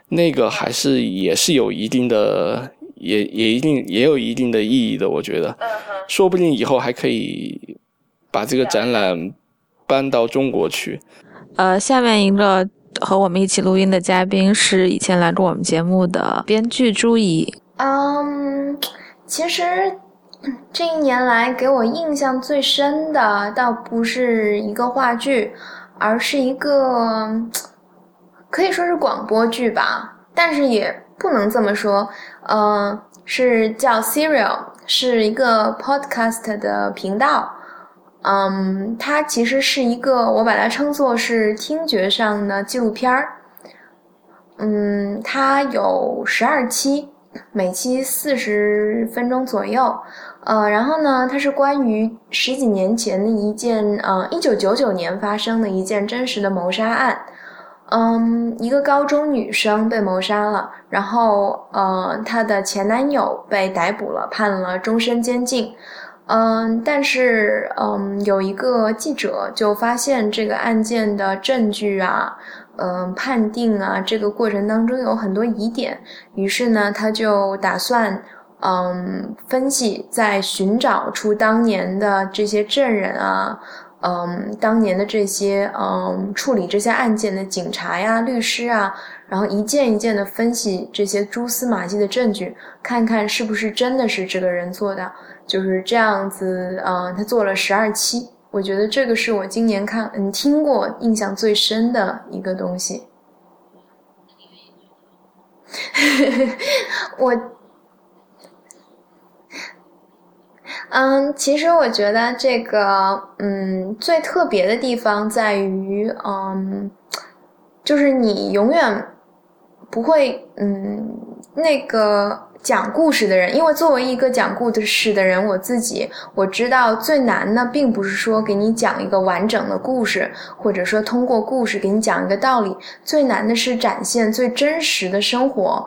那个还是也是有一定的，也也一定也有一定的意义的，我觉得，说不定以后还可以把这个展览搬到中国去。呃，下面一个。和我们一起录音的嘉宾是以前来过我们节目的编剧朱怡。嗯，其实 <clears throat> 这一年来给我印象最深的，倒不是一个话剧，而是一个可以说是广播剧吧，但是也不能这么说。嗯，是叫 Serial，是一个 podcast 的频道。嗯，它其实是一个，我把它称作是听觉上的纪录片儿。嗯，它有十二期，每期四十分钟左右。呃，然后呢，它是关于十几年前的一件，呃，一九九九年发生的一件真实的谋杀案。嗯，一个高中女生被谋杀了，然后呃，她的前男友被逮捕了，判了终身监禁。嗯，但是嗯，有一个记者就发现这个案件的证据啊，嗯，判定啊，这个过程当中有很多疑点，于是呢，他就打算嗯，分析，在寻找出当年的这些证人啊，嗯，当年的这些嗯，处理这些案件的警察呀、律师啊，然后一件一件的分析这些蛛丝马迹的证据，看看是不是真的是这个人做的。就是这样子，嗯，他做了十二期，我觉得这个是我今年看嗯听过印象最深的一个东西。<laughs> 我，嗯，其实我觉得这个嗯最特别的地方在于，嗯，就是你永远不会嗯那个。讲故事的人，因为作为一个讲故事的人，我自己我知道最难的并不是说给你讲一个完整的故事，或者说通过故事给你讲一个道理，最难的是展现最真实的生活，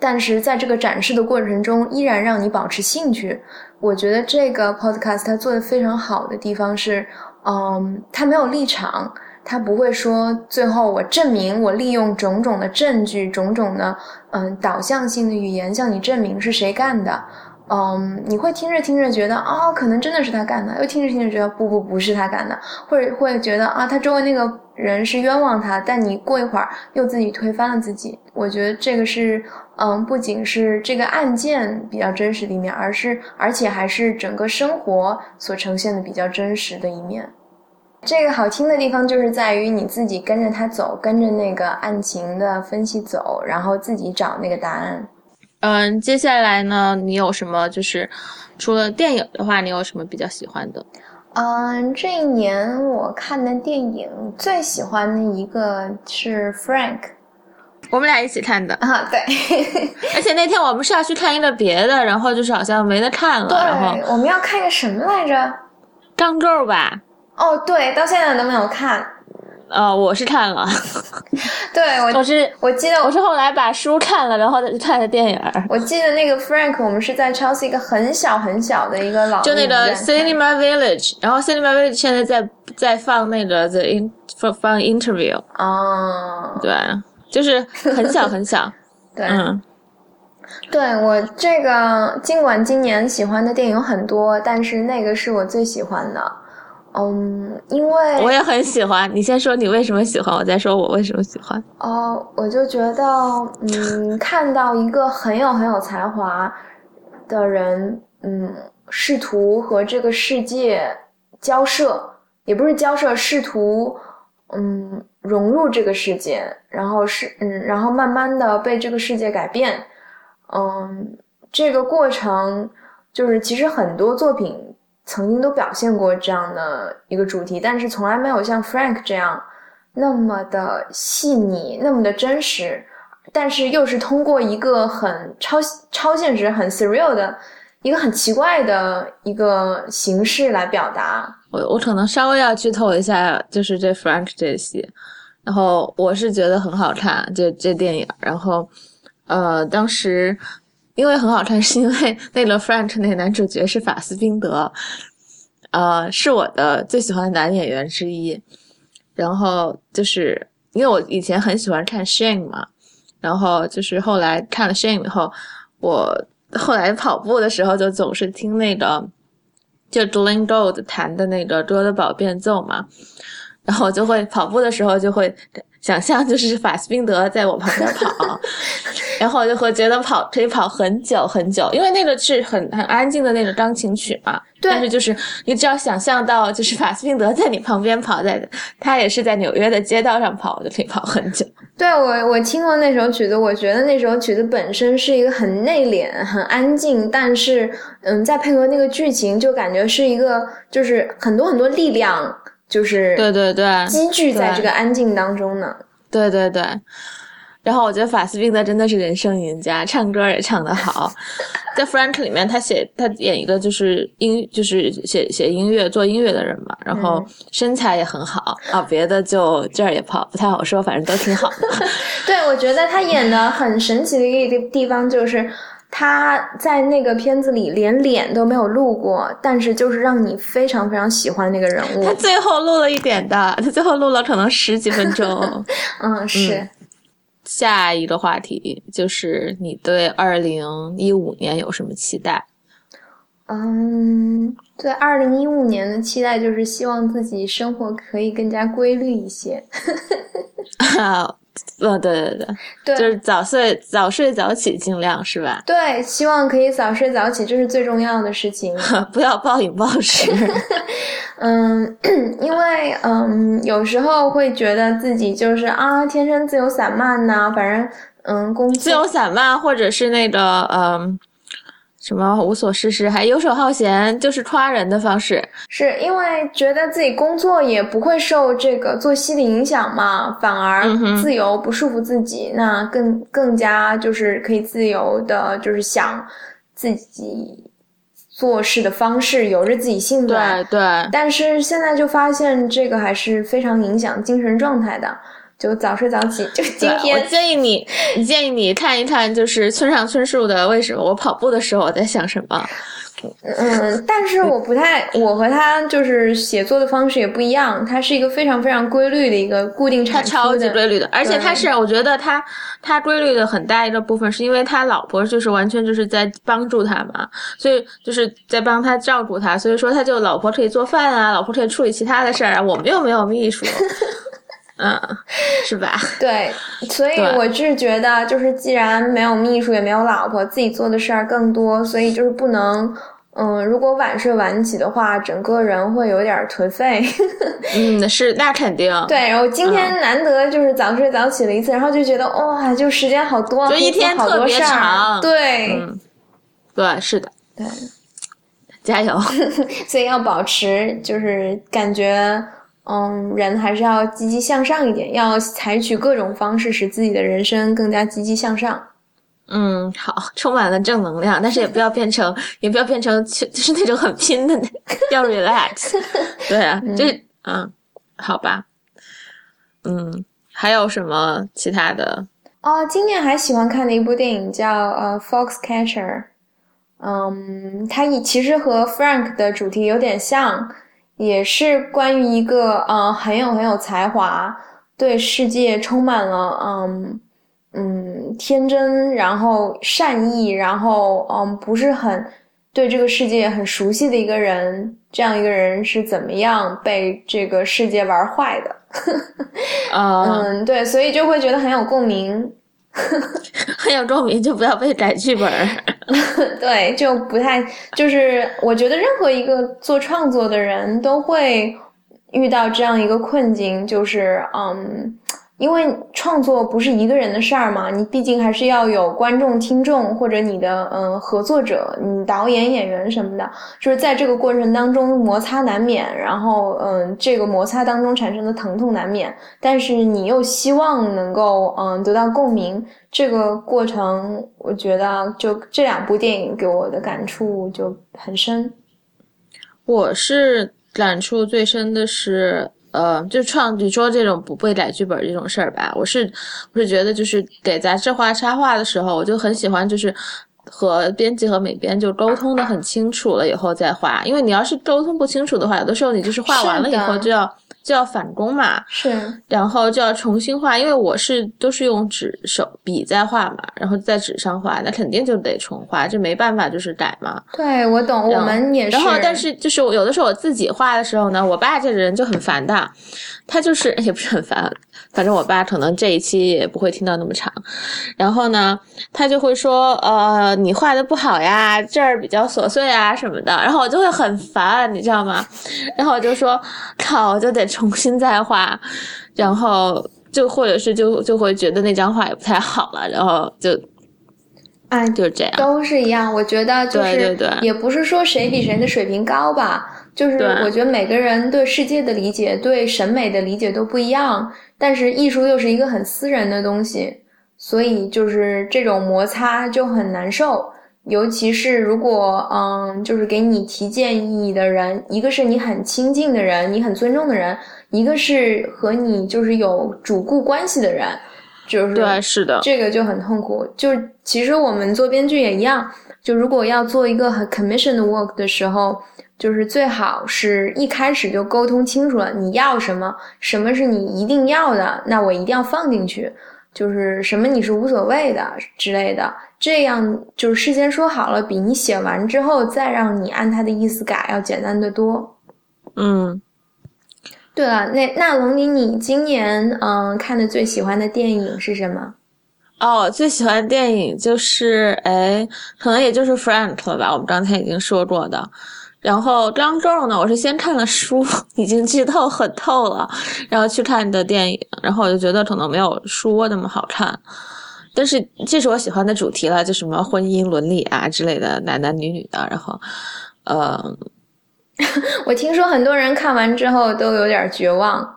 但是在这个展示的过程中，依然让你保持兴趣。我觉得这个 podcast 它做的非常好的地方是，嗯，它没有立场，它不会说最后我证明我利用种种的证据、种种的嗯导向性的语言向你证明是谁干的。嗯，你会听着听着觉得啊，可能真的是他干的；又听着听着觉得不不不是他干的，或者会觉得啊，他周围那个人是冤枉他。但你过一会儿又自己推翻了自己。我觉得这个是，嗯，不仅是这个案件比较真实的一面，而是而且还是整个生活所呈现的比较真实的一面。这个好听的地方就是在于你自己跟着他走，跟着那个案情的分析走，然后自己找那个答案。嗯，接下来呢，你有什么就是除了电影的话，你有什么比较喜欢的？嗯，这一年我看的电影最喜欢的一个是 Frank，我们俩一起看的啊，对。而且那天我们是要去看一个别的，然后就是好像没得看了。然后我们要看个什么来着？钢构吧。哦，对，到现在都没有看。呃，我是看了，<laughs> 对我我是我记得我是后来把书看了，然后再去看的电影。我记得那个 Frank，我们是在 Chelsea 一个很小很小的一个老就那个 Cinema Village，然后 Cinema Village 现在在在放那个 The In 放 Interview 哦，对，就是很小很小，<laughs> 对，嗯，对我这个尽管今年喜欢的电影很多，但是那个是我最喜欢的。嗯，因为我也很喜欢。你先说你为什么喜欢，我再说我为什么喜欢。哦，我就觉得，嗯，看到一个很有很有才华的人，嗯，试图和这个世界交涉，也不是交涉，试图，嗯，融入这个世界，然后是，嗯，然后慢慢的被这个世界改变，嗯，这个过程就是其实很多作品。曾经都表现过这样的一个主题，但是从来没有像 Frank 这样那么的细腻，那么的真实，但是又是通过一个很超超现实、很 surreal 的一个很奇怪的一个形式来表达。我我可能稍微要剧透一下，就是这 Frank 这戏，然后我是觉得很好看，这这电影，然后呃，当时。因为很好看，是因为 <laughs> 那个 Frank 那个男主角是法斯宾德，呃，是我的最喜欢的男演员之一。然后就是因为我以前很喜欢看 Shane 嘛，然后就是后来看了 Shane 以后，我后来跑步的时候就总是听那个就 Glen Gold 弹的那个《多的宝变奏》嘛，然后我就会跑步的时候就会。想象就是法斯宾德在我旁边跑，<laughs> 然后我就会觉得跑可以跑很久很久，因为那个是很很安静的那个钢琴曲嘛。对。但是就是你只要想象到就是法斯宾德在你旁边跑，在他也是在纽约的街道上跑，就可以跑很久。<laughs> 对我我听过那首曲子，我觉得那首曲子本身是一个很内敛、很安静，但是嗯，再配合那个剧情，就感觉是一个就是很多很多力量。就是对对对，积聚在这个安静当中呢。对对对，然后我觉得法斯宾德真的是人生赢家，唱歌也唱得好。<laughs> 在 Frank 里面，他写他演一个就是音就是写写音乐做音乐的人嘛，然后身材也很好啊，别的就这儿也不好不太好说，反正都挺好的。<laughs> 对，我觉得他演的很神奇的一个地方就是。他在那个片子里连脸都没有露过，但是就是让你非常非常喜欢那个人物。<laughs> 他最后录了一点的，他最后录了可能十几分钟。<laughs> 嗯，是。下一个话题就是你对二零一五年有什么期待？嗯，对二零一五年的期待就是希望自己生活可以更加规律一些。<laughs> 呃，对对对，就是早睡早睡早起，尽量是吧？<laughs> 对，希望可以早睡早起，这是最重要的事情。<laughs> 不要暴饮暴食。<laughs> 嗯，<clears throat> 因为嗯，有时候会觉得自己就是啊，天生自由散漫呐，反正嗯，工作自由散漫，或者是那个嗯。什么无所事事，还游手好闲，就是夸人的方式。是因为觉得自己工作也不会受这个作息的影响嘛，反而自由不束缚自己，那更更加就是可以自由的，就是想自己做事的方式，由着自己性子。对对。但是现在就发现这个还是非常影响精神状态的。就早睡早起。就今天，我建议你，建议你看一看，就是村上春树的《为什么我跑步的时候我在想什么》。<laughs> 嗯，但是我不太，我和他就是写作的方式也不一样。他是一个非常非常规律的一个固定产出的，超级规律的。而且他是，我觉得他他规律的很大一个部分是因为他老婆就是完全就是在帮助他嘛，所以就是在帮他照顾他。所以说他就老婆可以做饭啊，老婆可以处理其他的事儿啊。我们又没有秘书。嗯，是吧？<laughs> 对，所以我是觉得，就是既然没有秘书，也没有老婆，自己做的事儿更多，所以就是不能，嗯，如果晚睡晚起的话，整个人会有点颓废。<laughs> 嗯，是，那肯定。对，然后今天难得就是早睡早起了一次，然后就觉得哇，就时间好多，就一天特别长。对，对，是的，对，<laughs> 加油。所以要保持，就是感觉。嗯，人还是要积极向上一点，要采取各种方式使自己的人生更加积极向上。嗯，好，充满了正能量，但是也不要变成，也不要变成就是那种很拼的，要 relax。<laughs> 对啊，就嗯，好吧。嗯，还有什么其他的？哦，今年还喜欢看的一部电影叫呃《Foxcatcher》。嗯，它也其实和 Frank 的主题有点像。也是关于一个嗯很有很有才华，对世界充满了嗯嗯天真，然后善意，然后嗯不是很对这个世界很熟悉的一个人，这样一个人是怎么样被这个世界玩坏的？<laughs> 啊，嗯，对，所以就会觉得很有共鸣。<laughs> 很有共鸣，就不要被改剧本。<laughs> 对，就不太就是，我觉得任何一个做创作的人都会遇到这样一个困境，就是嗯。因为创作不是一个人的事儿嘛，你毕竟还是要有观众、听众或者你的嗯合作者，你导演、演员什么的，就是在这个过程当中摩擦难免，然后嗯这个摩擦当中产生的疼痛难免，但是你又希望能够嗯得到共鸣，这个过程我觉得就这两部电影给我的感触就很深。我是感触最深的是。呃，就创，你说这种不被改剧本这种事儿吧，我是，我是觉得就是给杂志画插画的时候，我就很喜欢，就是和编辑和美编就沟通的很清楚了以后再画，因为你要是沟通不清楚的话，有的时候你就是画完了以后就要。就要返工嘛，是，然后就要重新画，因为我是都是用纸手笔在画嘛，然后在纸上画，那肯定就得重画，这没办法，就是改嘛。对，我懂，我们也是。然后，但是就是有的时候我自己画的时候呢，我爸这个人就很烦的，他就是 <laughs> 也不是很烦。反正我爸可能这一期也不会听到那么长，然后呢，他就会说，呃，你画的不好呀，这儿比较琐碎啊什么的，然后我就会很烦，你知道吗？然后我就说，靠，我就得重新再画，然后就或者是就就会觉得那张画也不太好了，然后就，哎，就是这样，都是一样。我觉得就是，也不是说谁比谁的水平高吧。就是我觉得每个人对世界的理解、对审美的理解都不一样，但是艺术又是一个很私人的东西，所以就是这种摩擦就很难受。尤其是如果嗯，就是给你提建议的人，一个是你很亲近的人、你很尊重的人，一个是和你就是有主顾关系的人，就是对，是的，这个就很痛苦。就其实我们做编剧也一样，就如果要做一个很 commission 的 work 的时候。就是最好是一开始就沟通清楚了，你要什么，什么是你一定要的，那我一定要放进去。就是什么你是无所谓的之类的，这样就是事先说好了，比你写完之后再让你按他的意思改要简单的多。嗯，对了，那那龙林，你今年嗯看的最喜欢的电影是什么？哦，最喜欢电影就是哎，可能也就是 Frank 了吧，我们刚才已经说过的。然后张周呢，我是先看了书，已经剧透很透了，然后去看的电影，然后我就觉得可能没有书那么好看，但是这是我喜欢的主题了，就什么婚姻伦理啊之类的，男男女女的，然后，呃，<laughs> 我听说很多人看完之后都有点绝望。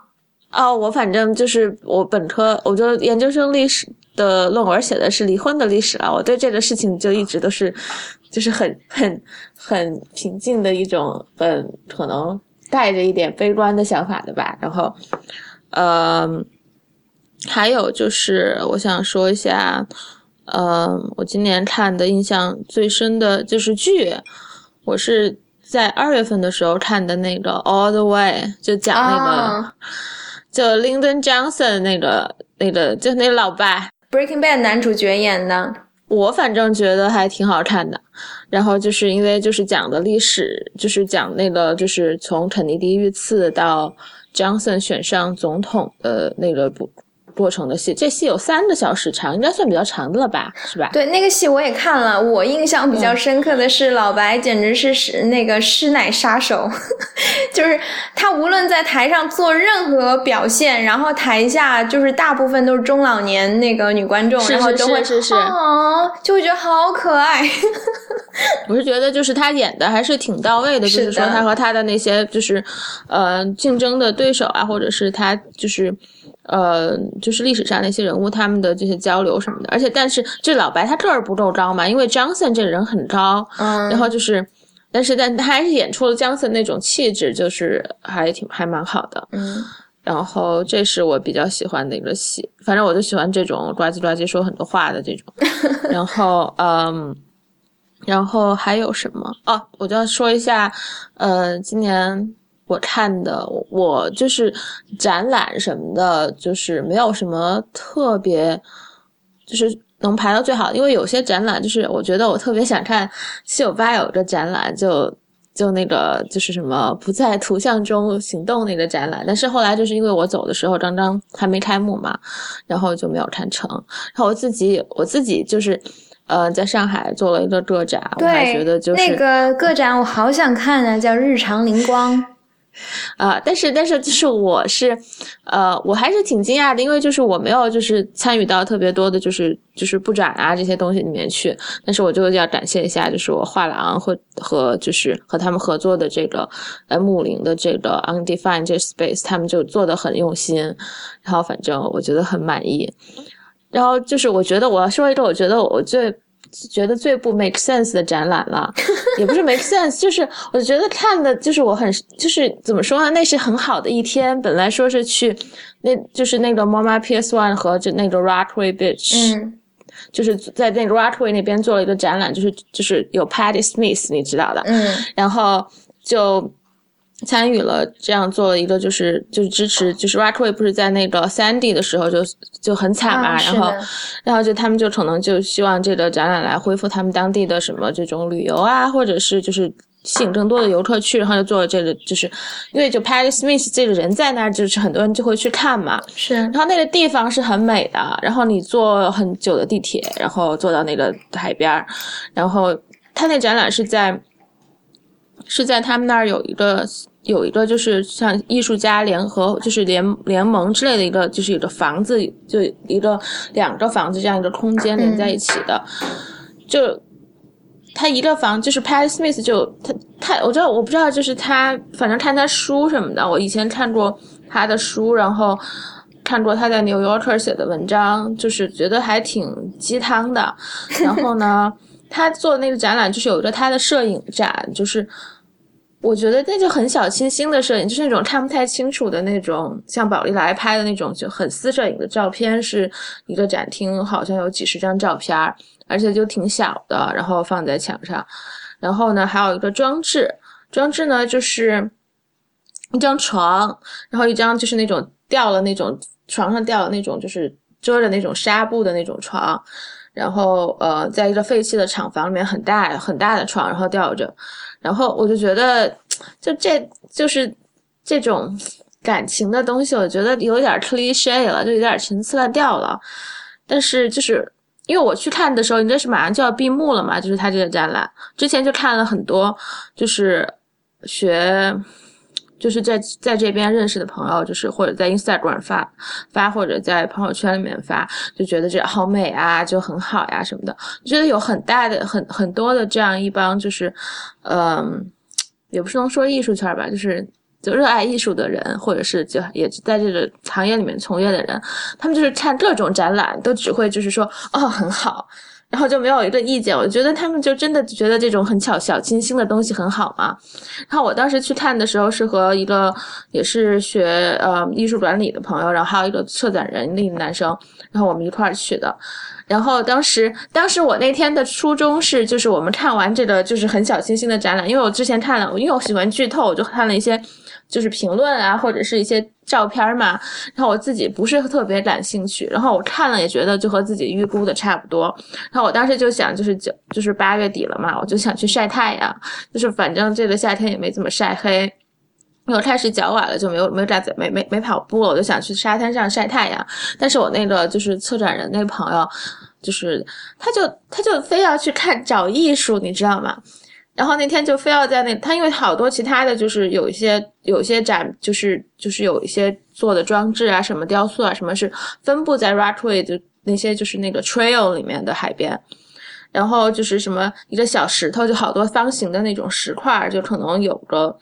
哦，我反正就是我本科，我就研究生历史的论文写的是离婚的历史了，我对这个事情就一直都是。就是很很很平静的一种，嗯，可能带着一点悲观的想法的吧。然后，呃，还有就是我想说一下，呃，我今年看的印象最深的就是剧，我是在二月份的时候看的那个《All the Way》，就讲那个，就 Lyndon Johnson 那个那个就那老爸，《Breaking Bad》男主角演的。我反正觉得还挺好看的，然后就是因为就是讲的历史，就是讲那个就是从肯尼迪遇刺到 Johnson 选上总统的那个部。过程的戏，这戏有三个小时长，应该算比较长的了吧，是吧？对，那个戏我也看了，我印象比较深刻的是老白简直是是那个师奶杀手，<laughs> 就是他无论在台上做任何表现，然后台下就是大部分都是中老年那个女观众，然后都会是是啊，就会觉得好可爱。<laughs> 我是觉得就是他演的还是挺到位的，就是说他和他的那些就是呃竞争的对手啊，或者是他就是。呃，就是历史上那些人物他们的这些交流什么的，而且但是这老白他个儿不够高嘛，因为 Johnson 这个人很高，嗯，然后就是，但是但他还是演出了 Johnson 那种气质，就是还挺还蛮好的，嗯，然后这是我比较喜欢的一个戏，反正我就喜欢这种呱唧呱唧说很多话的这种，<laughs> 然后嗯，然后还有什么？哦，我就要说一下，呃，今年。我看的，我就是展览什么的，就是没有什么特别，就是能排到最好。因为有些展览，就是我觉得我特别想看七九八有个展览，就就那个就是什么不在图像中行动那个展览。但是后来就是因为我走的时候刚刚还没开幕嘛，然后就没有看成。然后我自己我自己就是呃在上海做了一个个展，我还觉得就是那个个展我好想看啊，叫日常灵光。啊，但是但是就是我是，呃，我还是挺惊讶的，因为就是我没有就是参与到特别多的，就是就是布展啊这些东西里面去。但是我就要感谢一下，就是我画廊和和就是和他们合作的这个呃木林的这个 Undefined 这 Space，他们就做的很用心，然后反正我觉得很满意。然后就是我觉得我要说一个，我觉得我最。觉得最不 make sense 的展览了，<laughs> 也不是 make sense，就是我觉得看的，就是我很，就是怎么说呢？那是很好的一天。本来说是去，那就是那个 MoMA PS One 和就那个 Rockaway Beach，嗯，就是在那个 Rockaway 那边做了一个展览，就是就是有 Patty Smith，你知道的，嗯，然后就。参与了这样做了一个就是就是支持就是 Rockaway 不是在那个 Sandy 的时候就就很惨嘛，然后然后就他们就可能就希望这个展览来恢复他们当地的什么这种旅游啊，或者是就是吸引更多的游客去，然后就做了这个就是因为就 Patty Smith 这个人在那儿，就是很多人就会去看嘛。是，然后那个地方是很美的，然后你坐很久的地铁，然后坐到那个海边儿，然后他那展览是在是在他们那儿有一个。有一个就是像艺术家联合，就是联联盟之类的一个，就是一个房子，就一个两个房子这样一个空间连在一起的。就他一个房，就是 Pat Smith 就他他，我知道我不知道，就是他反正看他书什么的，我以前看过他的书，然后看过他在 New Yorker 写的文章，就是觉得还挺鸡汤的。然后呢，他做那个展览就是有一个他的摄影展，就是。我觉得那就很小清新的摄影，就是那种看不太清楚的那种，像宝丽来拍的那种，就很私摄影的照片，是一个展厅，好像有几十张照片，而且就挺小的，然后放在墙上。然后呢，还有一个装置，装置呢就是一张床，然后一张就是那种掉了那种床上掉的那种，就是遮着那种纱布的那种床，然后呃，在一个废弃的厂房里面，很大很大的床，然后吊着。然后我就觉得，就这就是这种感情的东西，我觉得有点 cliche 了，就有点陈词滥调了。但是就是因为我去看的时候，你这是马上就要闭幕了嘛，就是他这个展览。之前就看了很多，就是学。就是在在这边认识的朋友，就是或者在 Instagram 发发，或者在朋友圈里面发，就觉得这好美啊，就很好呀什么的。觉得有很大的很很多的这样一帮，就是嗯，也不是能说艺术圈吧，就是就热爱艺术的人，或者是就也在这个行业里面从业的人，他们就是看各种展览，都只会就是说哦很好。然后就没有一个意见。我觉得他们就真的觉得这种很小小清新的东西很好嘛。然后我当时去看的时候是和一个也是学呃艺术管理的朋友，然后还有一个策展人另一个男生，然后我们一块儿去的。然后当时，当时我那天的初衷是，就是我们看完这个就是很小清新的展览，因为我之前看了，因为我喜欢剧透，我就看了一些就是评论啊，或者是一些照片嘛。然后我自己不是特别感兴趣，然后我看了也觉得就和自己预估的差不多。然后我当时就想，就是九就是八月底了嘛，我就想去晒太阳，就是反正这个夏天也没怎么晒黑。我开始脚崴了，就没有没有在没没没跑步，我就想去沙滩上晒太阳。但是我那个就是策展人那个朋友，就是他就他就非要去看找艺术，你知道吗？然后那天就非要在那他因为好多其他的就是有一些有一些展就是就是有一些做的装置啊什么雕塑啊什么是分布在 Rockaway 的那些就是那个 Trail 里面的海边，然后就是什么一个小石头就好多方形的那种石块，就可能有个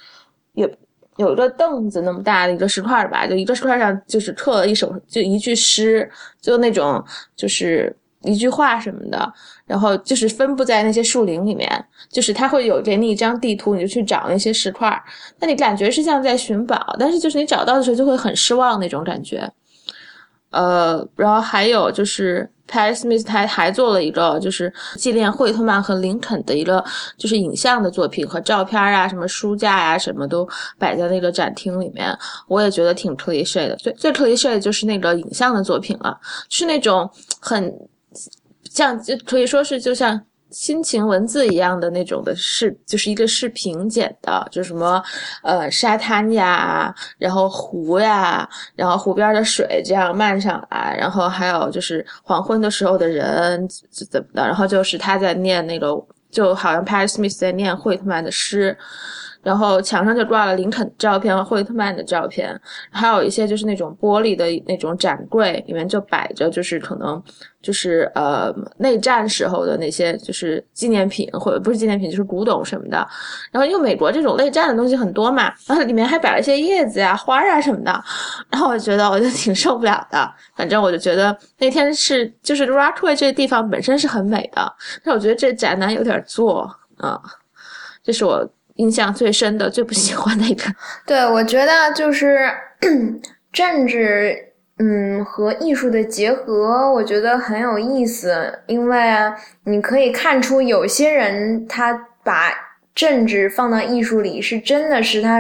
有。有一个凳子那么大的一个石块吧，就一个石块上就是刻了一首，就一句诗，就那种就是一句话什么的，然后就是分布在那些树林里面，就是它会有给你一张地图，你就去找那些石块，那你感觉是像在寻宝，但是就是你找到的时候就会很失望那种感觉。呃，然后还有就是。Paris Smith 他还做了一个，就是纪念惠特曼和林肯的一个，就是影像的作品和照片啊，什么书架呀，什么都摆在那个展厅里面。我也觉得挺 cliche 的，最最 cliche 的就是那个影像的作品了，是那种很像，就可以说是就像。心情文字一样的那种的视，就是一个视频剪的，就什么，呃，沙滩呀，然后湖呀，然后湖边的水这样漫上来，然后还有就是黄昏的时候的人怎么的，然后就是他在念那个，就好像 Paris Smith 在念惠特曼的诗。然后墙上就挂了林肯照片和惠特曼的照片，还有一些就是那种玻璃的那种展柜，里面就摆着就是可能就是呃内战时候的那些就是纪念品或者不是纪念品就是古董什么的。然后因为美国这种内战的东西很多嘛，然后里面还摆了一些叶子呀、花啊什么的。然后我觉得我就挺受不了的，反正我就觉得那天是就是 Rockway 这个地方本身是很美的，但我觉得这展览有点作啊，这是我。印象最深的、最不喜欢的一个，<laughs> 对我觉得就是 <clears throat> 政治，嗯，和艺术的结合，我觉得很有意思，因为你可以看出有些人他把政治放到艺术里，是真的是他。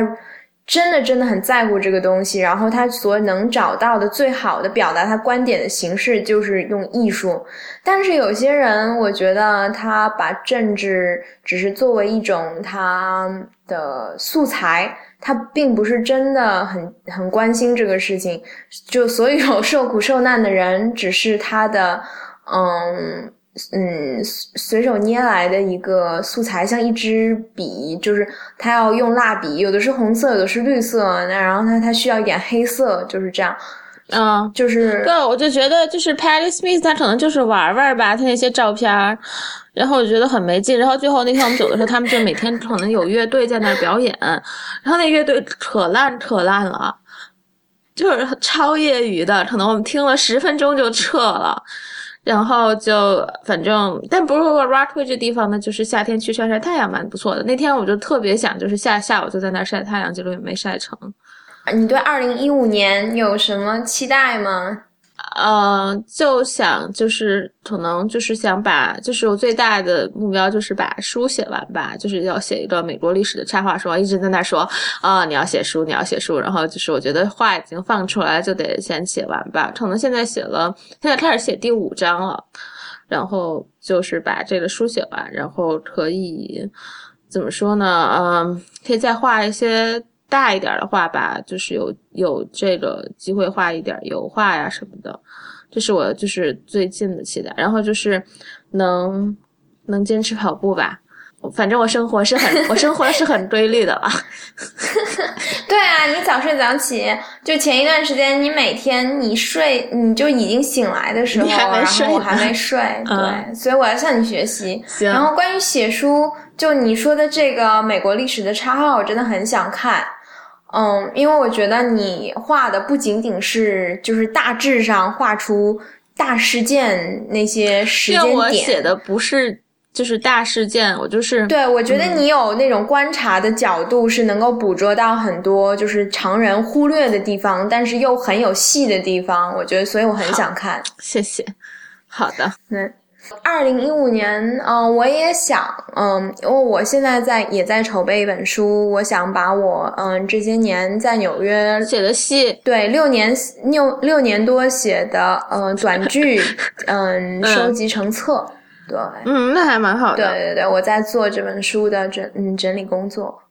真的真的很在乎这个东西，然后他所能找到的最好的表达他观点的形式就是用艺术。但是有些人，我觉得他把政治只是作为一种他的素材，他并不是真的很很关心这个事情。就所有受苦受难的人，只是他的嗯。嗯，随手捏来的一个素材，像一支笔，就是他要用蜡笔，有的是红色，有的是绿色，那然后他他需要一点黑色，就是这样。嗯，就是对，我就觉得就是 Patty Smith，他可能就是玩玩吧，他那些照片，然后我觉得很没劲。然后最后那天我们走的时候，他们就每天可能有乐队在那表演，然后那乐队可烂可烂了，就是超业余的，可能我们听了十分钟就撤了。然后就反正，但不是说 Rockway 这地方呢，就是夏天去晒晒太阳蛮不错的。那天我就特别想，就是下下午就在那晒太阳，结果也没晒成。你对二零一五年有什么期待吗？嗯，就想就是可能就是想把，就是我最大的目标就是把书写完吧，就是要写一个美国历史的插画书。一直在那说啊，你要写书，你要写书。然后就是我觉得话已经放出来，就得先写完吧。可能现在写了，现在开始写第五章了，然后就是把这个书写完，然后可以怎么说呢？嗯，可以再画一些。大一点的画吧，就是有有这个机会画一点油画呀什么的，这是我就是最近的期待。然后就是能能坚持跑步吧，反正我生活是很我生活是很规律的了。<laughs> 对啊，你早睡早起，就前一段时间你每天你睡你就已经醒来的时候，然后我还没 <laughs> 睡，对，所以我要向你学习。然后关于写书，就你说的这个美国历史的插画，我真的很想看。嗯，因为我觉得你画的不仅仅是就是大致上画出大事件那些时间点。我写的不是就是大事件，我就是对我觉得你有那种观察的角度，是能够捕捉到很多就是常人忽略的地方，但是又很有戏的地方。我觉得，所以我很想看。谢谢。好的，嗯。二零一五年，嗯，我也想，嗯，因为我现在在也在筹备一本书，我想把我，嗯，这些年在纽约写的戏，对，六年六六年多写的，嗯，短剧，<laughs> 嗯，收集成册，对，嗯，那还蛮好的，对对对，我在做这本书的整嗯整理工作，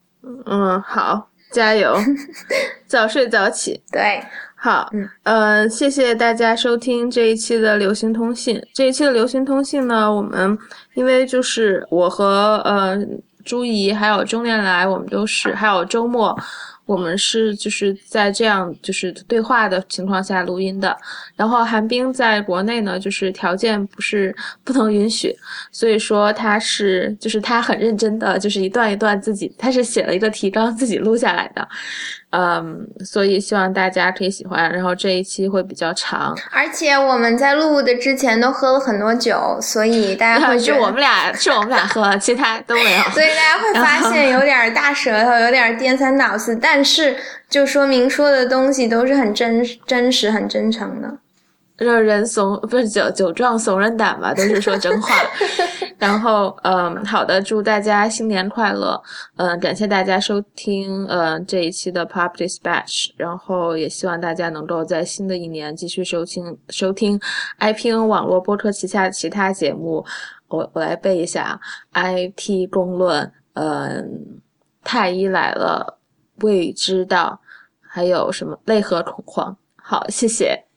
嗯，好，加油，<laughs> 早睡早起，对。好，嗯，呃，谢谢大家收听这一期的流行通信。这一期的流行通信呢，我们因为就是我和呃朱怡还有钟念来，我们都是还有周末。我们是就是在这样就是对话的情况下录音的，然后韩冰在国内呢，就是条件不是不能允许，所以说他是就是他很认真的，就是一段一段自己，他是写了一个提纲自己录下来的，嗯，所以希望大家可以喜欢，然后这一期会比较长，而且我们在录的之前都喝了很多酒，所以大家会 <laughs> 就我们俩是我们俩喝，其他都没有，<laughs> 所以大家会发现有点大舌头，有点颠三倒四，但。但是，就说明说的东西都是很真真实、很真诚的，让人怂不是酒酒壮怂人胆吧？都是说真话。<laughs> 然后，嗯，好的，祝大家新年快乐。嗯，感谢大家收听，呃，这一期的 Pop Dispatch。然后，也希望大家能够在新的一年继续收听收听 IPN 网络播客旗下其他节目。我我来背一下：IT 公论，嗯，太医来了。未知道还有什么泪和恐慌？好，谢谢。